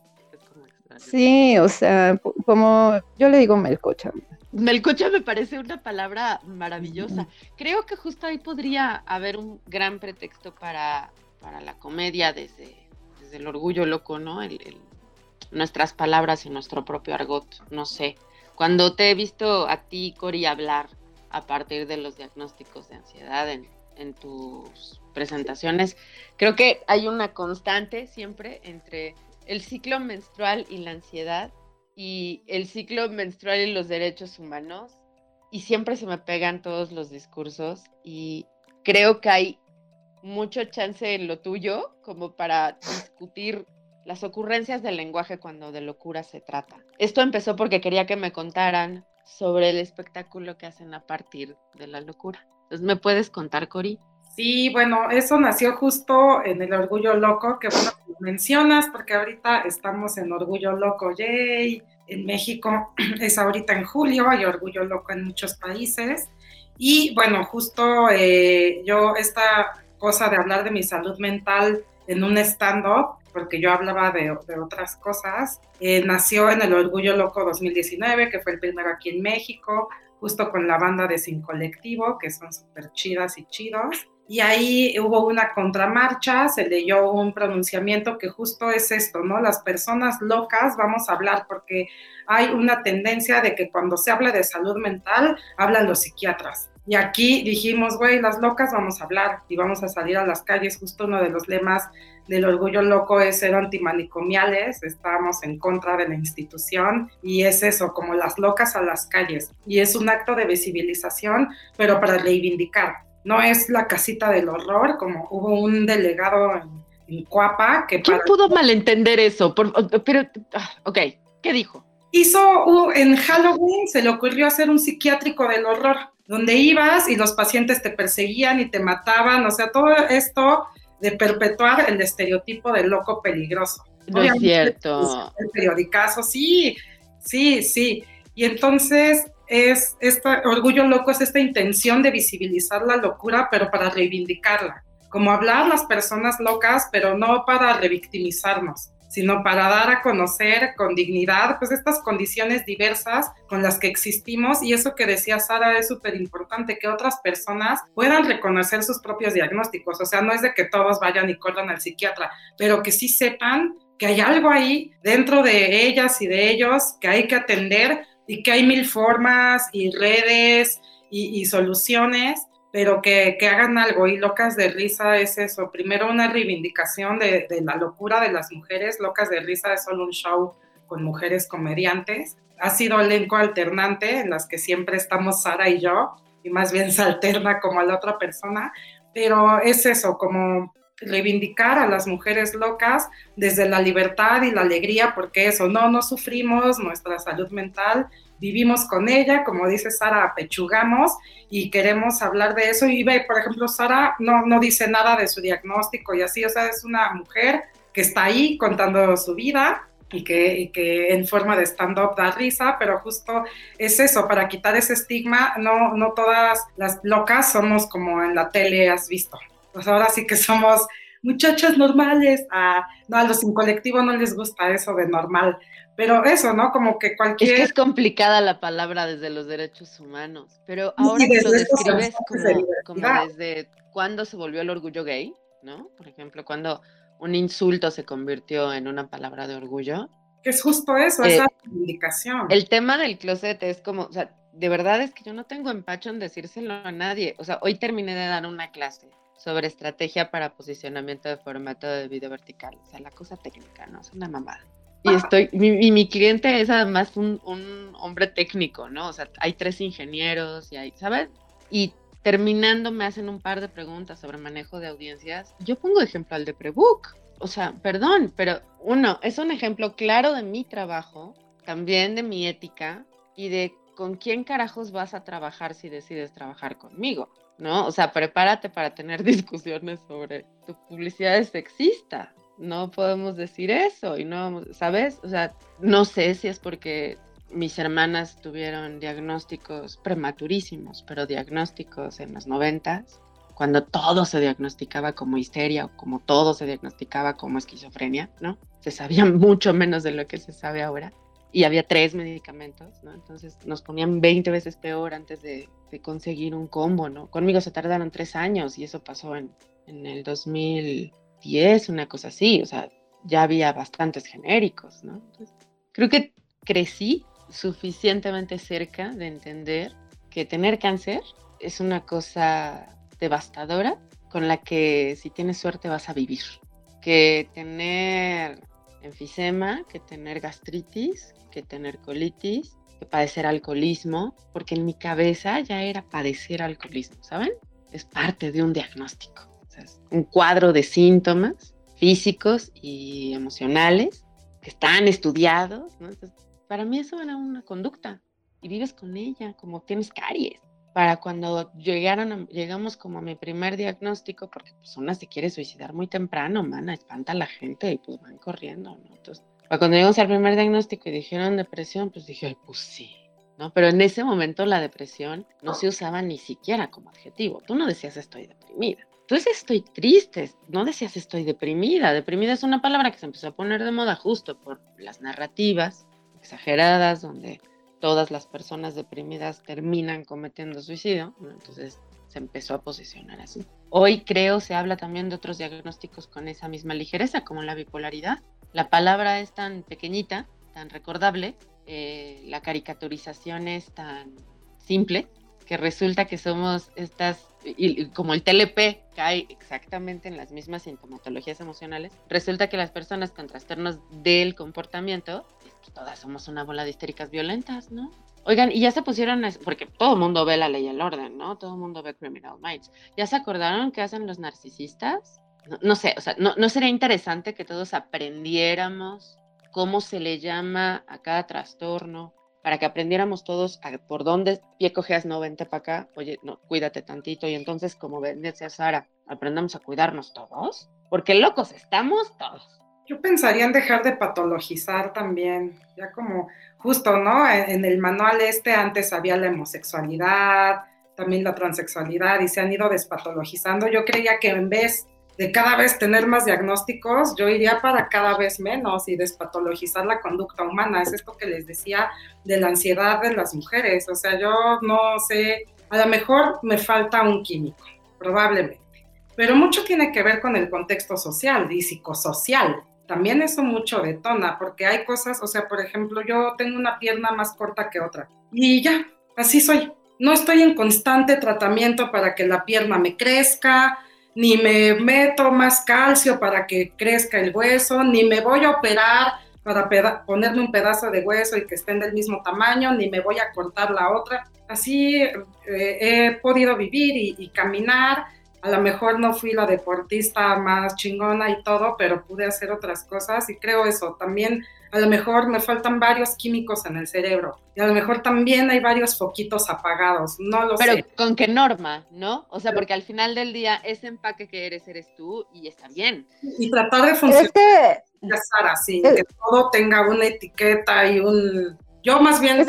Sí, o sea, como yo le digo melcocha. Melcocha me parece una palabra maravillosa. Creo que justo ahí podría haber un gran pretexto para, para la comedia desde, desde el orgullo loco, ¿no? nuestras palabras y nuestro propio argot, no sé. Cuando te he visto a ti, Cori, hablar a partir de los diagnósticos de ansiedad en, en tus presentaciones, creo que hay una constante siempre entre el ciclo menstrual y la ansiedad y el ciclo menstrual y los derechos humanos y siempre se me pegan todos los discursos y creo que hay mucho chance en lo tuyo como para discutir las ocurrencias del lenguaje cuando de locura se trata. Esto empezó porque quería que me contaran sobre el espectáculo que hacen a partir de la locura. Entonces, ¿me puedes contar, Cori? Sí, bueno, eso nació justo en el Orgullo Loco, que bueno, mencionas, porque ahorita estamos en Orgullo Loco, yay. En México es ahorita en julio, hay Orgullo Loco en muchos países. Y bueno, justo eh, yo esta cosa de hablar de mi salud mental en un stand-up, porque yo hablaba de, otras cosas, eh, nació en el Orgullo Loco 2019, que fue el primero aquí en México, justo con la banda de Sin Colectivo, que son súper chidas y chidos y ahí hubo una contramarcha, se leyó un pronunciamiento que justo es esto, ¿no? Las personas locas, vamos a hablar, porque hay una tendencia de que cuando se habla de salud mental, hablan los psiquiatras. Y aquí dijimos, güey, las locas vamos a hablar y vamos a salir a las calles. Justo uno de los lemas del orgullo loco es ser antimanicomiales, estamos en contra de la institución y es eso, como las locas a las calles. Y es un acto de visibilización, pero para reivindicar no es la casita del horror, como hubo un delegado en, Cuapa que... ¿Quién pudo malentender eso? pero, ah, ok, ¿qué dijo? Hizo, en Halloween se le ocurrió hacer un psiquiátrico del horror, donde ibas y los pacientes te perseguían y te mataban, o sea, todo esto de perpetuar el estereotipo del loco peligroso. No es cierto. El periodicazo, sí, sí, sí. Y entonces es este orgullo loco, es esta intención de visibilizar la locura, pero para reivindicarla. Como hablar las personas locas, pero no para revictimizarnos, sino para dar a conocer con dignidad, pues estas condiciones diversas con las que existimos y eso que decía Sara es súper importante, que otras personas puedan reconocer sus propios diagnósticos, o sea, no es de que todos vayan y corran al psiquiatra, pero que sí sepan que hay algo ahí dentro de ellas y de ellos que hay que atender y que hay mil formas y redes y, soluciones, pero que, hagan algo. Y Locas de Risa es eso. Primero una reivindicación de, la locura de las mujeres. Locas de Risa es solo un show con mujeres comediantes. Ha sido elenco alternante en las que siempre estamos Sara y yo, y más bien se alterna como a la otra persona, pero es eso, como reivindicar a las mujeres locas desde la libertad y la alegría, porque eso, no, no sufrimos nuestra salud mental, vivimos con ella, como dice Sara, apechugamos y queremos hablar de eso. Y ve, por ejemplo, Sara no, no dice nada de su diagnóstico y así, o sea, es una mujer que está ahí contando su vida y que, que en forma de stand-up da risa, pero justo es eso, para quitar ese estigma, no, no todas las locas somos como en la tele has visto pues ahora sí que somos muchachas normales. A, no, a los sin colectivo no les gusta eso de normal. Pero eso, ¿no? Como que cualquier... Es que es complicada la palabra desde los derechos humanos, pero ahora que lo describes como, desde cuándo se volvió el orgullo gay, ¿no? Por ejemplo, cuando un insulto se convirtió en una palabra de orgullo. Que es justo eso, esa indicación. El tema del closet es como, o sea, de verdad es que yo no tengo empacho en decírselo a nadie. O sea, hoy terminé de dar una clase sobre estrategia para posicionamiento de formato de video vertical. O sea, la cosa técnica, ¿no? Es una mamada. Y estoy, y mi cliente es además un, un, hombre técnico, ¿no? O sea, hay tres ingenieros y hay, ¿sabes? Y terminando me hacen un par de preguntas sobre manejo de audiencias. Yo pongo ejemplo al de Prebook. O sea, perdón, pero uno, es un ejemplo claro de mi trabajo, también de mi ética y de con quién carajos vas a trabajar si decides trabajar conmigo. ¿No? O sea, prepárate para tener discusiones sobre tu publicidad es sexista. No podemos decir eso y no, ¿sabes? O sea, no sé si es porque mis hermanas tuvieron diagnósticos prematurísimos, pero diagnósticos en los noventas, cuando todo se diagnosticaba como histeria o como todo se diagnosticaba como esquizofrenia, ¿no? Se sabía mucho menos de lo que se sabe ahora y había tres medicamentos, ¿no? Entonces nos ponían 20 veces peor antes de, conseguir un combo, ¿no? Conmigo se tardaron tres años y eso pasó en, en el 2010, una cosa así, o sea, ya había bastantes genéricos, ¿no? Entonces, creo que crecí suficientemente cerca de entender que tener cáncer es una cosa devastadora con la que si tienes suerte vas a vivir, que tener enfisema, que tener gastritis, que tener colitis, que padecer alcoholismo, porque en mi cabeza ya era padecer alcoholismo, ¿saben? Es parte de un diagnóstico, es un cuadro de síntomas físicos y emocionales que están estudiados, ¿no? para mí eso era una conducta y vives con ella, como tienes caries. Para cuando llegaron llegamos como a mi primer diagnóstico, porque pues una se quiere suicidar muy temprano, mana, espanta a la gente y pues van corriendo, ¿no? Entonces, para cuando llegamos al primer diagnóstico y dijeron depresión, pues dije, pues sí, ¿no? Pero en ese momento la depresión no se usaba ni siquiera como adjetivo. Tú no decías estoy deprimida. Tú decías estoy triste, no decías estoy deprimida. Deprimida es una palabra que se empezó a poner de moda justo por las narrativas exageradas, donde todas las personas deprimidas terminan cometiendo suicidio, entonces se empezó a posicionar así. Hoy creo se habla también de otros diagnósticos con esa misma ligereza, como la bipolaridad. La palabra es tan pequeñita, tan recordable, eh, la caricaturización es tan simple, que resulta que somos estas, y, como el TLP cae exactamente en las mismas sintomatologías emocionales, resulta que las personas con trastornos del comportamiento todas somos una bola de histéricas violentas, ¿no? Oigan, y ya se pusieron, porque todo el mundo ve la ley y el orden, ¿no? Todo el mundo ve Criminal Minds. ¿Ya se acordaron qué hacen los narcisistas? No, sé, o sea, no, ¿no sería interesante que todos aprendiéramos cómo se le llama a cada trastorno, para que aprendiéramos todos a por dónde pie cojeas, no vente para acá, oye, no, cuídate tantito. Y entonces, como decía Sara, aprendamos a cuidarnos todos, porque locos estamos todos. Yo pensaría en dejar de patologizar también, ya como justo, ¿no? En el manual este antes había la homosexualidad, también la transexualidad y se han ido despatologizando. Yo creía que en vez de cada vez tener más diagnósticos, yo iría para cada vez menos y despatologizar la conducta humana. Es esto que les decía de la ansiedad de las mujeres. O sea, yo no sé, a lo mejor me falta un químico, probablemente. Pero mucho tiene que ver con el contexto social y psicosocial también eso mucho detona, porque hay cosas, o sea, por ejemplo, yo tengo una pierna más corta que otra y ya, así soy. No estoy en constante tratamiento para que la pierna me crezca, ni me meto más calcio para que crezca el hueso, ni me voy a operar para ponerme un pedazo de hueso y que estén del mismo tamaño, ni me voy a cortar la otra. Así eh, he podido vivir y caminar a lo mejor no fui la deportista más chingona y todo, pero pude hacer otras cosas y creo eso. También a lo mejor me faltan varios químicos en el cerebro y a lo mejor también hay varios foquitos apagados, no lo pero sé. Pero con qué norma, ¿no? O sea, porque al final del día ese empaque que eres eres tú y está bien. Y tratar de funcionar. Es que... Sara, sí, que todo tenga una etiqueta y un... Yo más bien...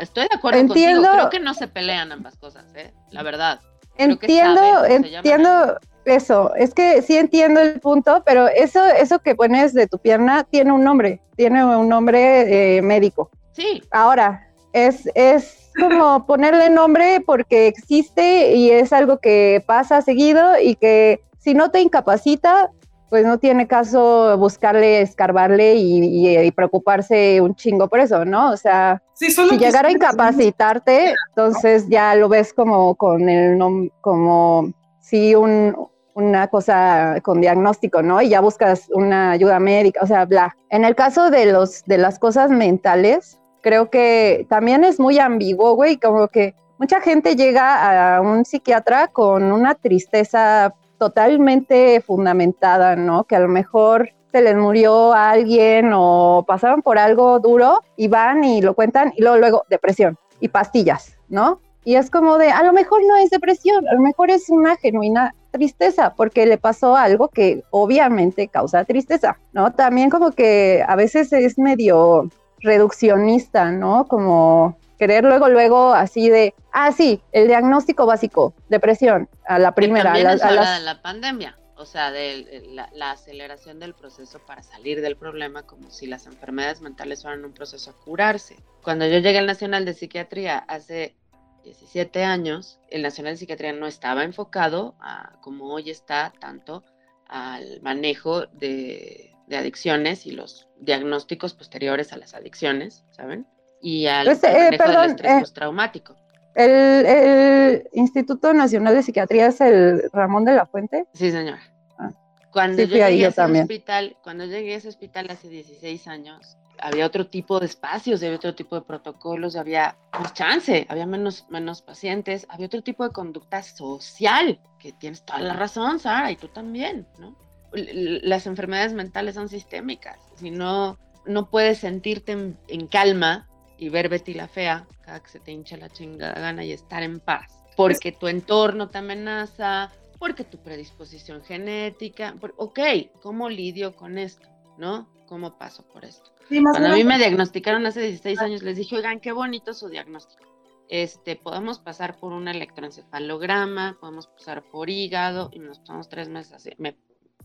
Estoy de acuerdo contigo, creo que no se pelean ambas cosas, ¿eh? La verdad. Entiendo, entiendo eso. Es que sí entiendo el punto, pero eso, eso que pones de tu pierna tiene un nombre, tiene un nombre eh, médico. Sí. Ahora, es, es como ponerle nombre porque existe y es algo que pasa seguido y que si no te incapacita, pues no tiene caso buscarle, escarbarle y, preocuparse un chingo por eso, ¿no? O sea, si llegara a incapacitarte, entonces ya lo ves como con el como si una cosa con diagnóstico, ¿no? Y ya buscas una ayuda médica, o sea, bla. En el caso de los de las cosas mentales, creo que también es muy ambiguo, güey, como que mucha gente llega a un psiquiatra con una tristeza totalmente fundamentada, ¿no? Que a lo mejor se les murió a alguien o pasaron por algo duro y van y lo cuentan y luego, luego depresión y pastillas, ¿no? Y es como de, a lo mejor no es depresión, a lo mejor es una genuina tristeza porque le pasó algo que obviamente causa tristeza, ¿no? También como que a veces es medio reduccionista, ¿no? Como querer luego, luego así de, ah, sí, el diagnóstico básico, depresión, a la primera. a, la, de la pandemia, o sea, de la, aceleración del proceso para salir del problema, como si las enfermedades mentales fueran un proceso a curarse. Cuando yo llegué al Nacional de Psiquiatría hace 17 años, el Nacional de Psiquiatría no estaba enfocado a, como hoy está, tanto al manejo de, de adicciones y los diagnósticos posteriores a las adicciones, ¿saben? Y al pues, eh, del estrés eh, postraumático. El, Instituto Nacional de Psiquiatría es el Ramón de la Fuente. Sí, señor. Ah. Cuando yo llegué a ese hospital, cuando llegué a ese hospital hace 16 años, había otro tipo de espacios, había otro tipo de protocolos, había más chance, había menos, menos pacientes, había otro tipo de conducta social, que tienes toda la razón, Sara, y tú también, ¿no? Las enfermedades mentales son sistémicas, si no, no puedes sentirte en, calma y ver Betty la fea cada que se te hincha la chingada gana y estar en paz, porque tu entorno te amenaza, porque tu predisposición genética, ok, ¿cómo lidio con esto? ¿No? ¿Cómo paso por esto? Cuando a mí me diagnosticaron hace 16 años, les dije, oigan, qué bonito su diagnóstico. Este, podemos pasar por un electroencefalograma, podemos pasar por hígado y nos pasamos tres meses, así, me,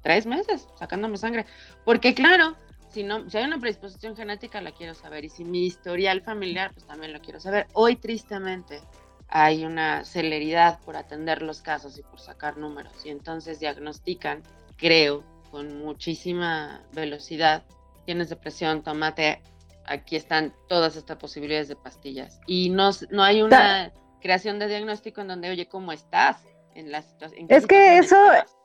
tres meses sacándome sangre. Porque claro, si, no, si hay una predisposición genética, la quiero saber. Y si mi historial familiar, pues también lo quiero saber. Hoy, tristemente, hay una celeridad por atender los casos y por sacar números. Y entonces diagnostican, creo, con muchísima velocidad, tienes depresión, tómate, aquí están todas estas posibilidades de pastillas. Y no, no hay una creación de diagnóstico en donde, oye, ¿cómo estás? En la situación. Es que eso,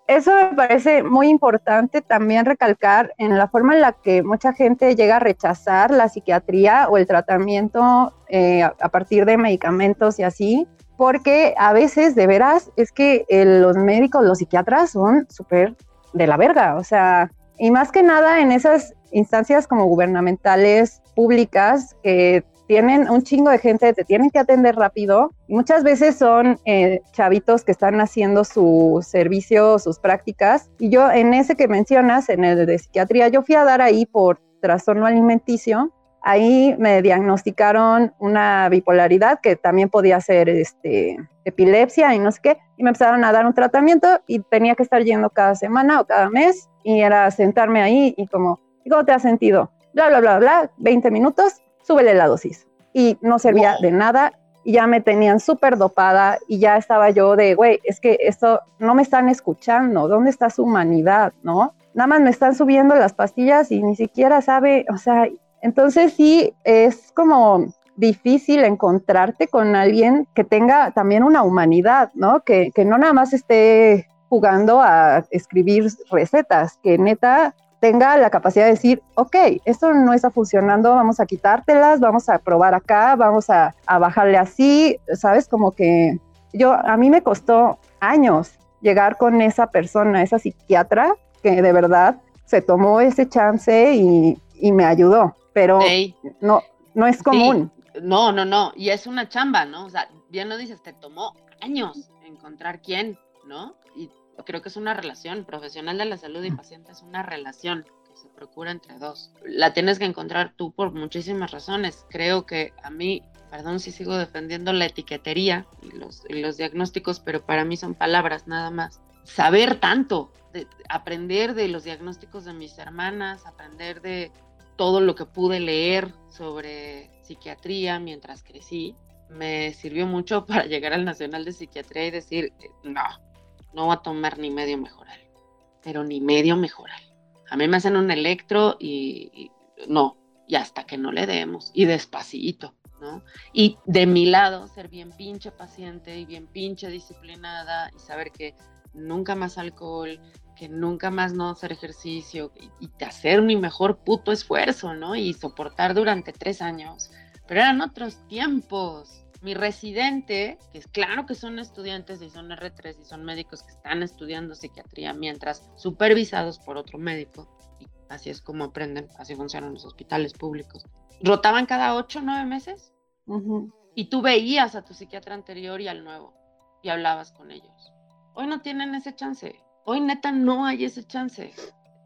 eso me parece muy importante también recalcar en la forma en la que mucha gente llega a rechazar la psiquiatría o el tratamiento eh, a partir de medicamentos y así, porque a veces de veras es que los médicos, los psiquiatras son súper de la verga, o sea, y más que nada en esas instancias como gubernamentales, públicas, que tienen un chingo de gente, te tienen que atender rápido. Muchas veces son eh, chavitos que están haciendo su servicio, sus prácticas. Y yo en ese que mencionas, en el de psiquiatría, yo fui a dar ahí por trastorno alimenticio. Ahí me diagnosticaron una bipolaridad que también podía ser este, epilepsia y no sé qué. Y me empezaron a dar un tratamiento y tenía que estar yendo cada semana o cada mes. Y era sentarme ahí y como, ¿cómo te has sentido? Bla, bla, bla, bla, 20 minutos súbele la dosis. Y no servía de nada y ya me tenían súper dopada y ya estaba yo de, güey, es que esto no me están escuchando, ¿dónde está su humanidad, no? Nada más me están subiendo las pastillas y ni siquiera sabe, o sea, entonces sí es como difícil encontrarte con alguien que tenga también una humanidad, ¿no? Que, que no nada más esté jugando a escribir recetas, que neta tenga la capacidad de decir, ok, esto no está funcionando, vamos a quitártelas, vamos a probar acá, vamos a, bajarle así, ¿sabes? Como que yo, a mí me costó años llegar con esa persona, esa psiquiatra, que de verdad se tomó ese chance y, me ayudó, pero no, no es común. No, no, no, y es una chamba, ¿no? O sea, bien lo dices, te tomó años encontrar quién, ¿no? Y creo que es una relación profesional de la salud y paciente, es una relación que se procura entre dos. La tienes que encontrar tú por muchísimas razones. Creo que a mí, perdón si sigo defendiendo la etiquetería y los, los diagnósticos, pero para mí son palabras nada más. Saber tanto, de, aprender de los diagnósticos de mis hermanas, aprender de todo lo que pude leer sobre psiquiatría mientras crecí, me sirvió mucho para llegar al Nacional de Psiquiatría y decir, eh, no, no va a tomar ni medio mejoral, pero ni medio mejoral. A mí me hacen un electro y, no, y hasta que no le demos, y despacito, ¿no? Y de mi lado, ser bien pinche paciente y bien pinche disciplinada y saber que nunca más alcohol, que nunca más no hacer ejercicio y, y hacer mi mejor puto esfuerzo, ¿no? Y soportar durante tres años. Pero eran otros tiempos mi residente, que es claro que son estudiantes y son R3 y son médicos que están estudiando psiquiatría mientras supervisados por otro médico, y así es como aprenden, así funcionan los hospitales públicos, rotaban cada ocho o nueve meses. Y tú veías a tu psiquiatra anterior y al nuevo y hablabas con ellos. Hoy no tienen ese chance, hoy neta no hay ese chance.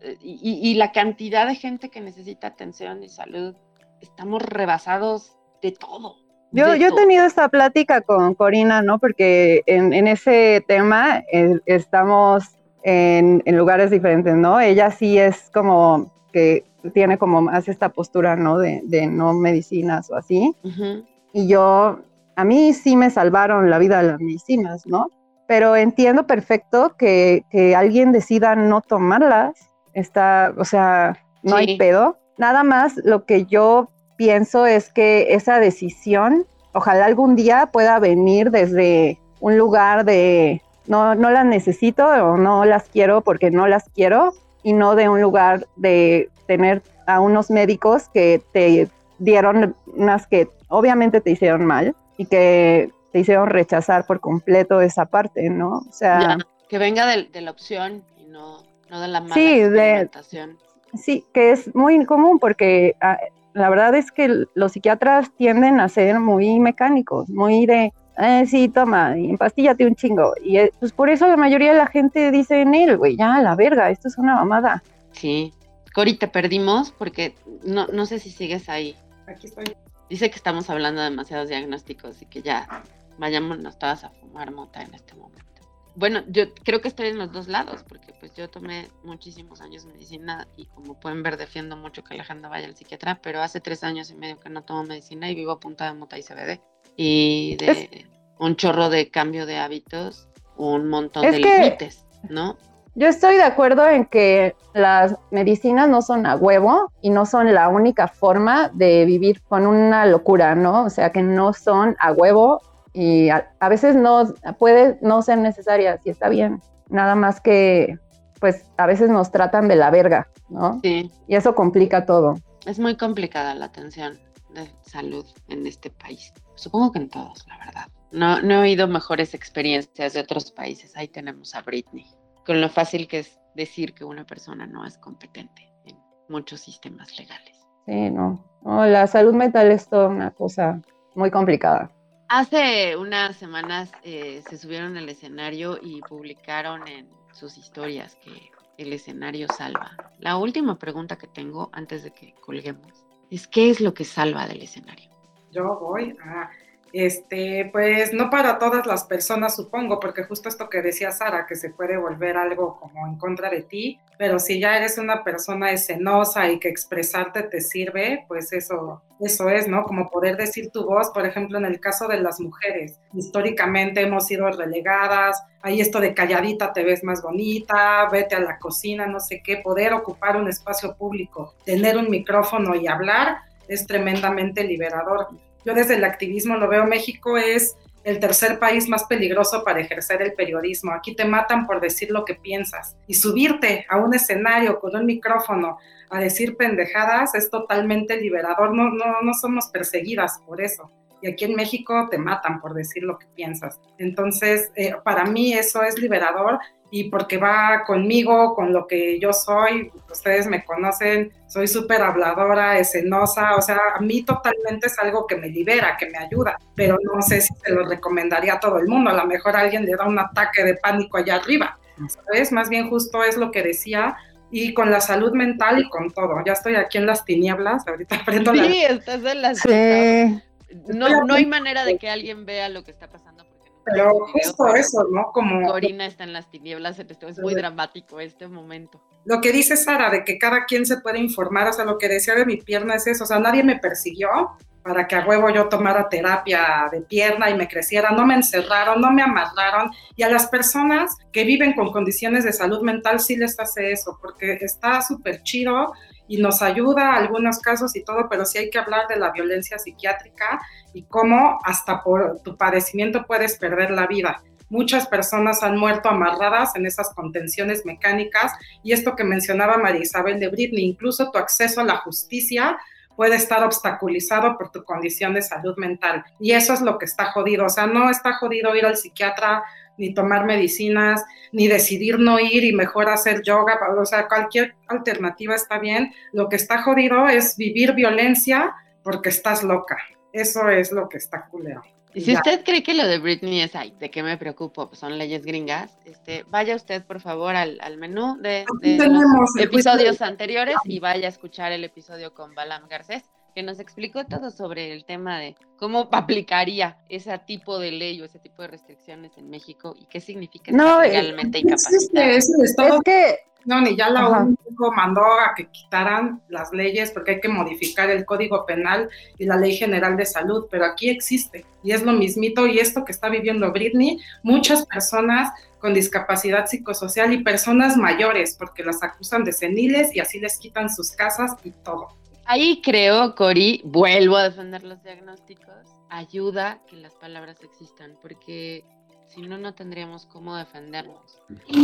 Eh, y, y la cantidad de gente que necesita atención y salud, estamos rebasados de todo yo, yo he tenido esta plática con Corina, ¿no? Porque en, en ese tema eh, estamos en, en, lugares diferentes, ¿no? Ella sí es como que tiene como más esta postura, ¿no? De, de no medicinas o así. Y yo, a mí sí me salvaron la vida las medicinas, ¿no? Pero entiendo perfecto que, que alguien decida no tomarlas. Está, o sea, no hay pedo. Nada más lo que yo pienso es que esa decisión, ojalá algún día pueda venir desde un lugar de no, no las necesito o no las quiero porque no las quiero y no de un lugar de tener a unos médicos que te dieron unas que obviamente te hicieron mal y que te hicieron rechazar por completo esa parte, ¿no? O sea, que venga de, la opción y no, no de la mala sí, de, sí, que es muy común porque ah, la verdad es que los psiquiatras tienden a ser muy mecánicos, muy de, eh, sí, toma, y empastíllate un chingo. Y eh, pues por eso la mayoría de la gente dice en él, güey, ya, la verga, esto es una mamada. Sí. Cori, te perdimos porque no, no sé si sigues ahí. Aquí estoy. Dice que estamos hablando de demasiados diagnósticos y que ya vayámonos todas a fumar mota en este momento. Bueno, yo creo que estoy en los dos lados, porque pues yo tomé muchísimos años medicina y como pueden ver defiendo mucho que la gente vaya al psiquiatra, pero hace tres años y medio que no tomo medicina y vivo a punta de mota y CBD. Y de un chorro de cambio de hábitos, un montón de límites, ¿no? Yo estoy de acuerdo en que las medicinas no son a huevo y no son la única forma de vivir con una locura, ¿no? O sea, que no son a huevo y a, veces no puede no ser necesarias y está bien. Nada más que, pues, a veces nos tratan de la verga, ¿no? Sí. Y eso complica todo. Es muy complicada la atención de salud en este país. Supongo que en todos, la verdad. No, no he oído mejores experiencias de otros países. Ahí tenemos a Britney con lo fácil que es decir que una persona no es competente en muchos sistemas legales. Sí, no. la salud mental es toda una cosa muy complicada. Hace unas semanas eh, se subieron al escenario y publicaron en sus historias que el escenario salva. La última pregunta que tengo antes de que colguemos es ¿qué es lo que salva del escenario? Yo voy a este, pues no para todas las personas, supongo, porque justo esto que decía Sara, que se puede volver algo como en contra de ti, pero si ya eres una persona escenosa y que expresarte te sirve, pues eso, eso es, ¿no? Como poder decir tu voz, por ejemplo, en el caso de las mujeres, históricamente hemos sido relegadas, hay esto de calladita te ves más bonita, vete a la cocina, no sé qué, poder ocupar un espacio público, tener un micrófono y hablar es tremendamente liberador yo desde el activismo lo veo, México es el tercer país más peligroso para ejercer el periodismo. Aquí te matan por decir lo que piensas. Y subirte a un escenario con un micrófono a decir pendejadas es totalmente liberador. No, no, no somos perseguidas por eso. Y aquí en México te matan por decir lo que piensas. Entonces, eh, para mí eso es liberador y porque va conmigo, con lo que yo soy, ustedes me conocen, soy súper habladora, escenosa, o sea, a mí totalmente es algo que me libera, que me ayuda, pero no sé si se lo recomendaría a todo el mundo, a lo mejor alguien le da un ataque de pánico allá arriba, ¿sabes? Más bien justo es lo que decía, y con la salud mental y con todo. Ya estoy aquí en las tinieblas, ahorita aprendo sí, la... Sí, estás en las... Sí. No, no hay manera de que alguien vea lo que está pasando pero justo eso, ¿no? Como... Corina está en las tinieblas, es muy dramático este momento. Lo que dice Sara, de que cada quien se puede informar, o sea, lo que decía de mi pierna es eso, o sea, nadie me persiguió para que a huevo yo tomara terapia de pierna y me creciera, no me encerraron, no me amarraron, y a las personas que viven con condiciones de salud mental sí les hace eso, porque está súper chido y nos ayuda a algunos casos y todo, pero sí hay que hablar de la violencia psiquiátrica y cómo hasta por tu padecimiento puedes perder la vida. Muchas personas han muerto amarradas en esas contenciones mecánicas y esto que mencionaba María Isabel de Britney, incluso tu acceso a la justicia puede estar obstaculizado por tu condición de salud mental. Y eso es lo que está jodido. O sea, no está jodido ir al psiquiatra ni tomar medicinas, ni decidir no ir y mejor hacer yoga, o sea, cualquier alternativa está bien. Lo que está jodido es vivir violencia porque estás loca. Eso es lo que está culero. Y si usted cree que lo de Britney es, ay, ¿de qué me preocupo? Pues son leyes gringas. Este, vaya usted, por favor, al, menú de, los episodios anteriores y vaya a escuchar el episodio con Balam Garcés que nos explicó todo sobre el tema de cómo aplicaría ese tipo de ley o ese tipo de restricciones en México y qué significa no, legalmente incapacitado. Es, que no, ni ya la ONU mandó a que quitaran las leyes porque hay que modificar el Código Penal y la Ley General de Salud, pero aquí existe y es lo mismito y esto que está viviendo Britney, muchas personas con discapacidad psicosocial y personas mayores porque las acusan de seniles y así les quitan sus casas y todo. Ahí creo, Cori, vuelvo a defender los diagnósticos, ayuda que las palabras existan, porque Si no, no tendríamos cómo defendernos.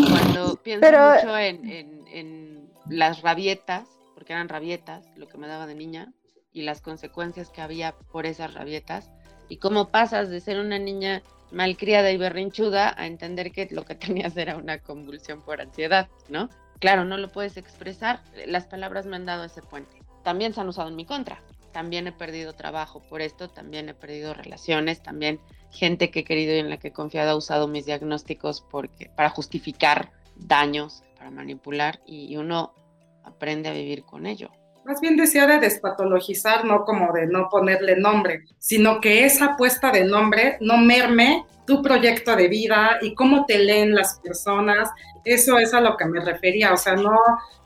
Cuando pienso mucho en, las rabietas, porque eran rabietas, lo que me daba de niña, y las consecuencias que había por esas rabietas, y cómo pasas de ser una niña malcriada y berrinchuda a entender que lo que tenías era una convulsión por ansiedad, ¿no? Claro, no lo puedes expresar, las palabras me han dado ese puente. También se han usado en mi contra, también he perdido trabajo por esto, también he perdido relaciones, también gente que he querido y en la que he confiado ha usado mis diagnósticos porque, para justificar daños, para manipular y uno aprende a vivir con ello. Más bien decía de despatologizar, no como de no ponerle nombre, sino que esa puesta de nombre no merme tu proyecto de vida y cómo te leen las personas. Eso es a lo que me refería. O sea, no,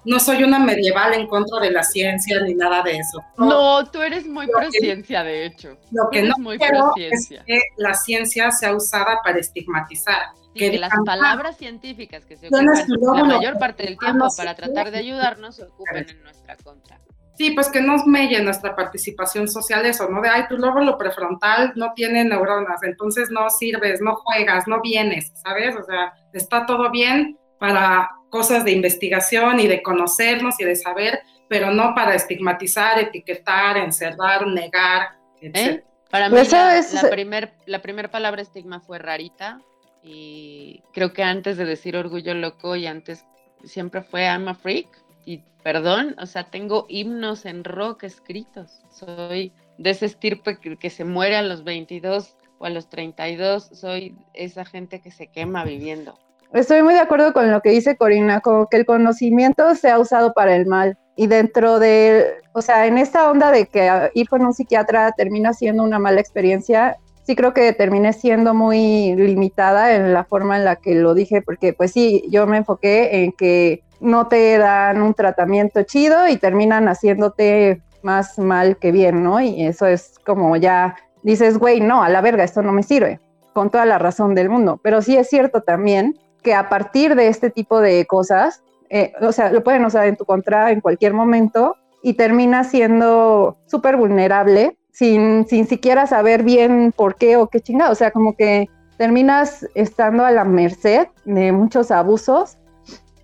no soy una medieval en contra de la ciencia ni nada de eso. No, tú eres muy pro ciencia, de hecho. Lo que no muy quiero es que la ciencia sea usada para estigmatizar. que, las palabras científicas que se ocupan la mayor parte del tiempo para tratar de ayudarnos se ocupen en nuestra contra. Sí, pues que nos melle nuestra participación social eso, ¿no? De, ay, tu lóbulo prefrontal no tiene neuronas, entonces no sirves, no juegas, no vienes, ¿sabes? O sea, está todo bien para cosas de investigación y de conocernos y de saber, pero no para estigmatizar, etiquetar, encerrar, negar, etc. ¿Eh? Para mí la, la primer, la primer palabra estigma fue rarita y creo que antes de decir orgullo loco y antes siempre fue I'm a freak y perdón, o sea, tengo himnos en rock escritos. Soy de ese estirpe que, se muere a los 22 o a los 32. Soy esa gente que se quema viviendo. Estoy muy de acuerdo con lo que dice Corina, como que el conocimiento se ha usado para el mal. Y dentro de, o sea, en esta onda de que ir con un psiquiatra termina siendo una mala experiencia, sí creo que terminé siendo muy limitada en la forma en la que lo dije, porque pues sí, yo me enfoqué en que no te dan un tratamiento chido y terminan haciéndote más mal que bien, ¿no? Y eso es como ya dices, güey, no, a la verga, esto no me sirve, con toda la razón del mundo. Pero sí es cierto también que a partir de este tipo de cosas, eh, o sea, lo pueden usar en tu contra en cualquier momento y termina siendo súper vulnerable sin, sin siquiera saber bien por qué o qué chingada. O sea, como que terminas estando a la merced de muchos abusos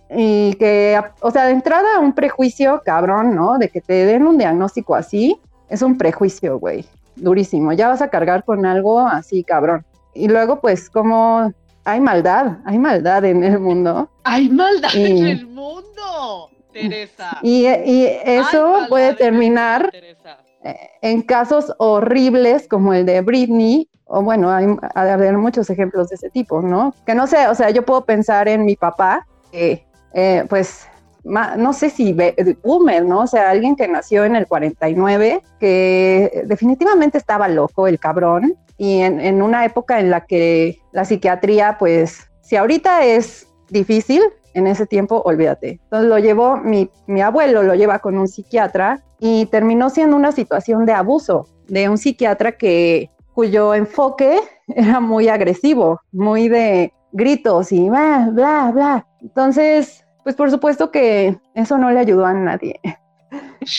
y que, o sea, de entrada un prejuicio cabrón, ¿no? De que te den un diagnóstico así, es un prejuicio, güey, durísimo. Ya vas a cargar con algo así, cabrón. Y luego, pues, como hay maldad, hay maldad en el mundo. Hay maldad en el mundo, Teresa. Y, eso puede terminar en casos horribles como el de Britney, o bueno, hay, haber muchos ejemplos de ese tipo, ¿no? Que no sé, o sea, yo puedo pensar en mi papá, que eh, pues no sé si boomer, ¿no? O sea, alguien que nació en el 49, que definitivamente estaba loco el cabrón, y en, una época en la que la psiquiatría, pues, si ahorita es difícil, en ese tiempo, olvídate. Entonces lo llevó, mi, mi abuelo lo lleva con un psiquiatra y terminó siendo una situación de abuso de un psiquiatra que, cuyo enfoque era muy agresivo, muy de gritos y bla, bla, bla. Entonces, pues por supuesto que eso no le ayudó a nadie,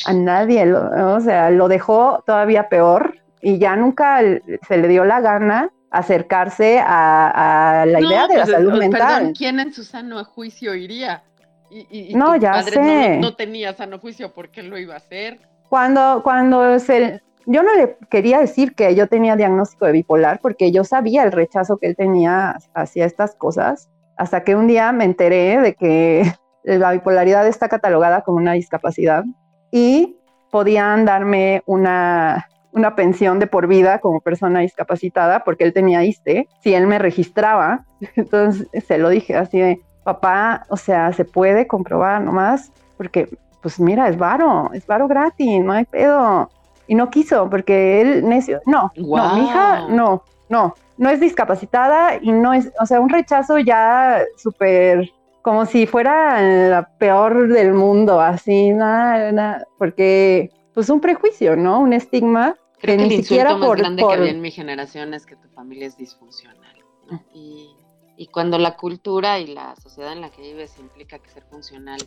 a nadie, o sea, lo dejó todavía peor y ya nunca se le dio la gana acercarse a, la idea de la pues, salud mental. Perdón, ¿quién en su sano juicio iría? Y, no, ya sé. No, tenía sano juicio, ¿por qué lo iba a hacer? Cuando, cuando se, yo no le quería decir que yo tenía diagnóstico de bipolar, porque yo sabía el rechazo que él tenía hacia estas cosas, hasta que un día me enteré de que la bipolaridad está catalogada como una discapacidad y podían darme una, una pensión de por vida como persona discapacitada porque él tenía ISTE, si él me registraba. Entonces se lo dije así de, papá, o sea, se puede comprobar nomás, porque pues mira, es varo, es varo gratis, no hay pedo. Y no quiso, porque él necio, no, no, mi hija, no, no, no es discapacitada y no es, o sea, un rechazo ya súper, como si fuera la peor del mundo, así, nada, nada, porque pues un prejuicio, ¿no? Un estigma que, ni siquiera más grande que había en mi generación es que tu familia es disfuncional. Mm. Y, y cuando la cultura y la sociedad en la que vives implica que ser funcional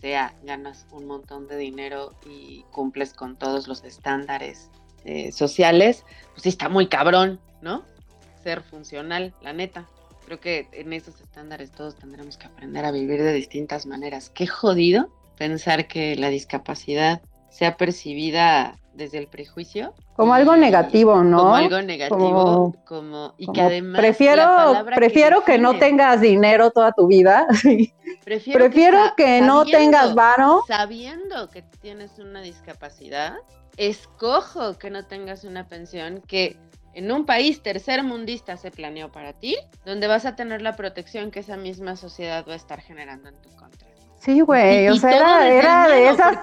sea ganas un montón de dinero y cumples con todos los estándares eh, sociales, pues sí está muy cabrón, ¿no? ser funcional, la neta. Creo que en esos estándares todos tendremos que aprender a vivir de distintas maneras. Qué jodido pensar que la discapacidad sea percibida desde el prejuicio. Como algo negativo, ¿no? Como algo negativo, como, y que además prefiero prefiero que, no tengas dinero toda tu vida. Prefiero, que, no tengas varo. Sabiendo que tienes una discapacidad, escojo que no tengas una pensión que en un país tercermundista se planeó para ti, donde vas a tener la protección que esa misma sociedad va a estar generando en tu contra. Sí, güey, o sea, era, de esas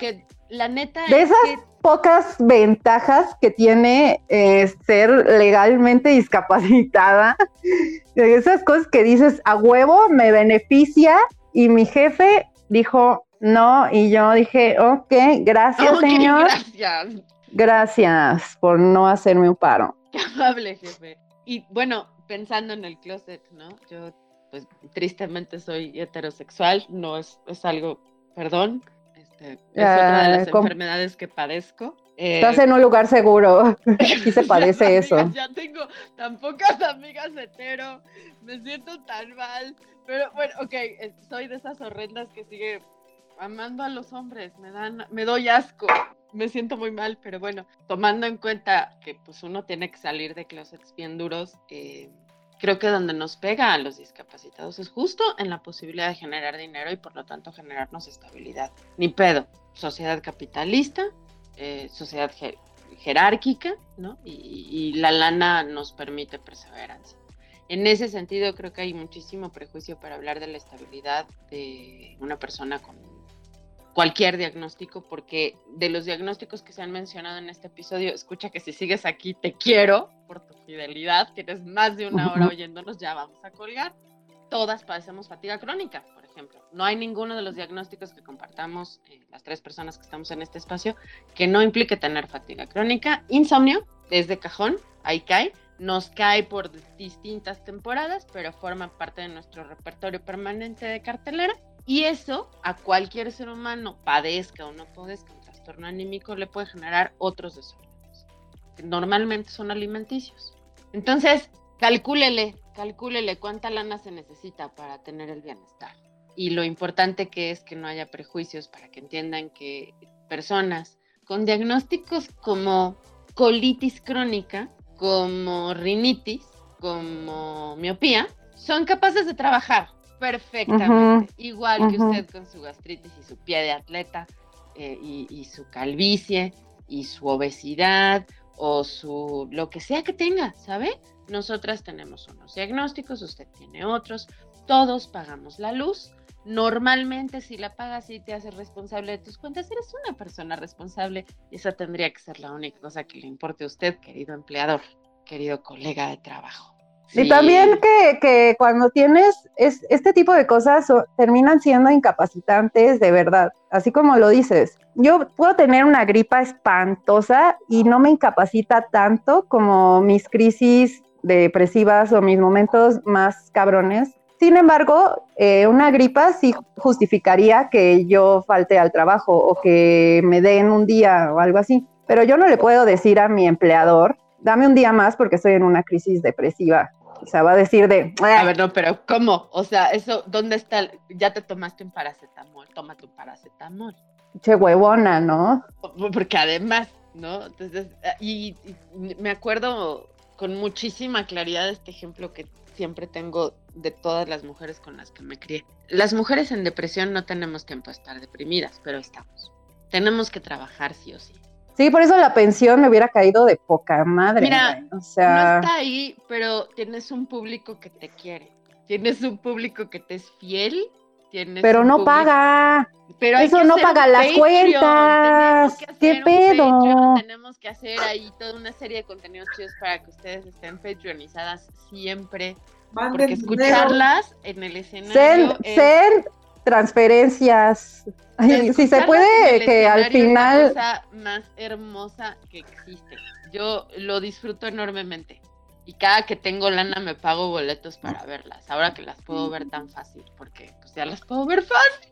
la neta de esas pocas ventajas que tiene eh, ser legalmente discapacitada, de esas cosas que dices a huevo me beneficia y mi jefe dijo no y yo dije, ok, gracias señor. Gracias. Gracias por no hacerme un paro. Qué amable jefe. Y bueno, pensando en el closet, ¿no? Yo pues tristemente soy heterosexual, no es, es algo, perdón, este, es otra de las enfermedades que padezco. Estás en un lugar seguro. Aquí se padece eso. Ya tengo tan pocas amigas hetero. Me siento tan mal. Pero bueno, ok, eh, soy de esas horrendas que sigue amando a los hombres. Me dan, me doy asco. Me siento muy mal, pero bueno, tomando en cuenta que pues uno tiene que salir de closets bien duros, eh, creo que donde nos pega a los discapacitados es justo en la posibilidad de generar dinero y por lo tanto generarnos estabilidad. Ni pedo, sociedad capitalista, eh, sociedad jerárquica, ¿no? Y, la lana nos permite perseverancia. En ese sentido, creo que hay muchísimo prejuicio para hablar de la estabilidad de una persona con cualquier diagnóstico, porque de los diagnósticos que se han mencionado en este episodio, escucha que si sigues aquí, te quiero por tu fidelidad, tienes más de una hora oyéndonos, ya vamos a colgar. Todas padecemos fatiga crónica, por ejemplo. No hay ninguno de los diagnósticos que compartamos eh, las tres personas que estamos en este espacio que no implique tener fatiga crónica. Insomnio, desde cajón, ahí cae. Nos cae por distintas temporadas, pero forma parte de nuestro repertorio permanente de cartelera. Y eso a cualquier ser humano, padezca o no padezca un trastorno anímico, le puede generar otros desórdenes, que normalmente son alimenticios. Entonces, calcúlele, calcúlele cuánta lana se necesita para tener el bienestar. Y lo importante que es que no haya prejuicios para que entiendan que personas con diagnósticos como colitis crónica, como rinitis, como miopía, son capaces de trabajar, perfectamente. Igual que usted con su gastritis y su pie de atleta eh, y, su calvicie y su obesidad o su lo que sea que tenga, ¿sabe? Nosotras tenemos unos diagnósticos, usted tiene otros, todos pagamos la luz. Normalmente si la pagas y te haces responsable de tus cuentas, eres una persona responsable y esa tendría que ser la única cosa que le importe a usted, querido empleador, querido colega de trabajo. Y también que, cuando tienes este tipo de cosas terminan siendo incapacitantes de verdad, así como lo dices. Yo puedo tener una gripa espantosa y no me incapacita tanto como mis crisis depresivas o mis momentos más cabrones. Sin embargo, eh, una gripa sí justificaría que yo falte al trabajo o que me den un día o algo así. Pero yo no le puedo decir a mi empleador, dame un día más porque estoy en una crisis depresiva o sea, va a decir de... A ver, no, pero ¿cómo? O sea, eso, ¿dónde está? Ya te tomaste un paracetamol, tómate un paracetamol. Che huevona, ¿no? Porque además, ¿no? Entonces, y, me acuerdo con muchísima claridad este ejemplo que siempre tengo de todas las mujeres con las que me crié. Las mujeres en depresión no tenemos tiempo de estar deprimidas, pero estamos. Tenemos que trabajar sí o sí. Sí, por eso la pensión me hubiera caído de poca madre. Mira, o sea... no está ahí, pero tienes un público que te quiere. Tienes un público que te es fiel. Tienes pero no paga. Pero eso no paga las cuentas. ¿Qué pedo? Tenemos que hacer ahí toda una serie de contenidos chidos para que ustedes estén patronizadas siempre. porque escucharlas en el escenario. Send, transferencias. si se puede, que al final. Es la cosa más hermosa que existe. Yo lo disfruto enormemente. Y cada que tengo lana me pago boletos para verlas. Ahora que las puedo ver tan fácil, porque pues ya las puedo ver fácil.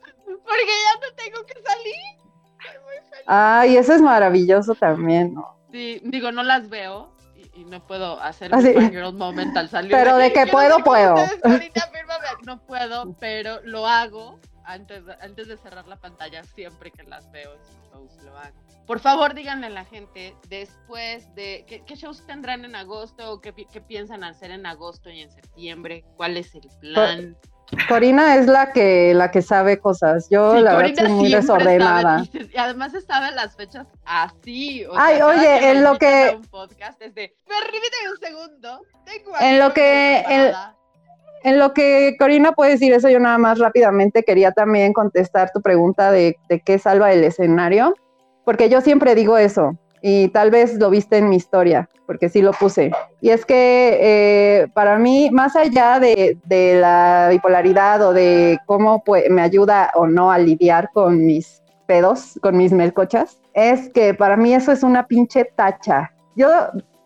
Porque ya no tengo que salir. Ay, eso es maravilloso también, ¿no? Sí, digo, no las veo. Y no puedo hacer un girl moment al salir. Pero de, que puedo, puedo. no puedo, pero lo hago antes, antes de cerrar la pantalla siempre que las veo lo hago. Por favor, díganle a la gente después de qué, shows tendrán en agosto o qué, piensan hacer en agosto y en septiembre, cuál es el plan. Corina es la que la que sabe cosas. Yo la verdad soy muy desordenada. y además sabe las fechas así. Ay, oye, en lo que un podcast es de, un segundo. en lo que en, lo que Corina puede decir eso, yo nada más rápidamente quería también contestar tu pregunta de, de qué salva el escenario, porque yo siempre digo eso y tal vez lo viste en mi historia, porque sí lo puse. Y es que eh, para mí, más allá de, la bipolaridad o de cómo me ayuda o no a lidiar con mis pedos, con mis melcochas, es que para mí eso es una pinche tacha. Yo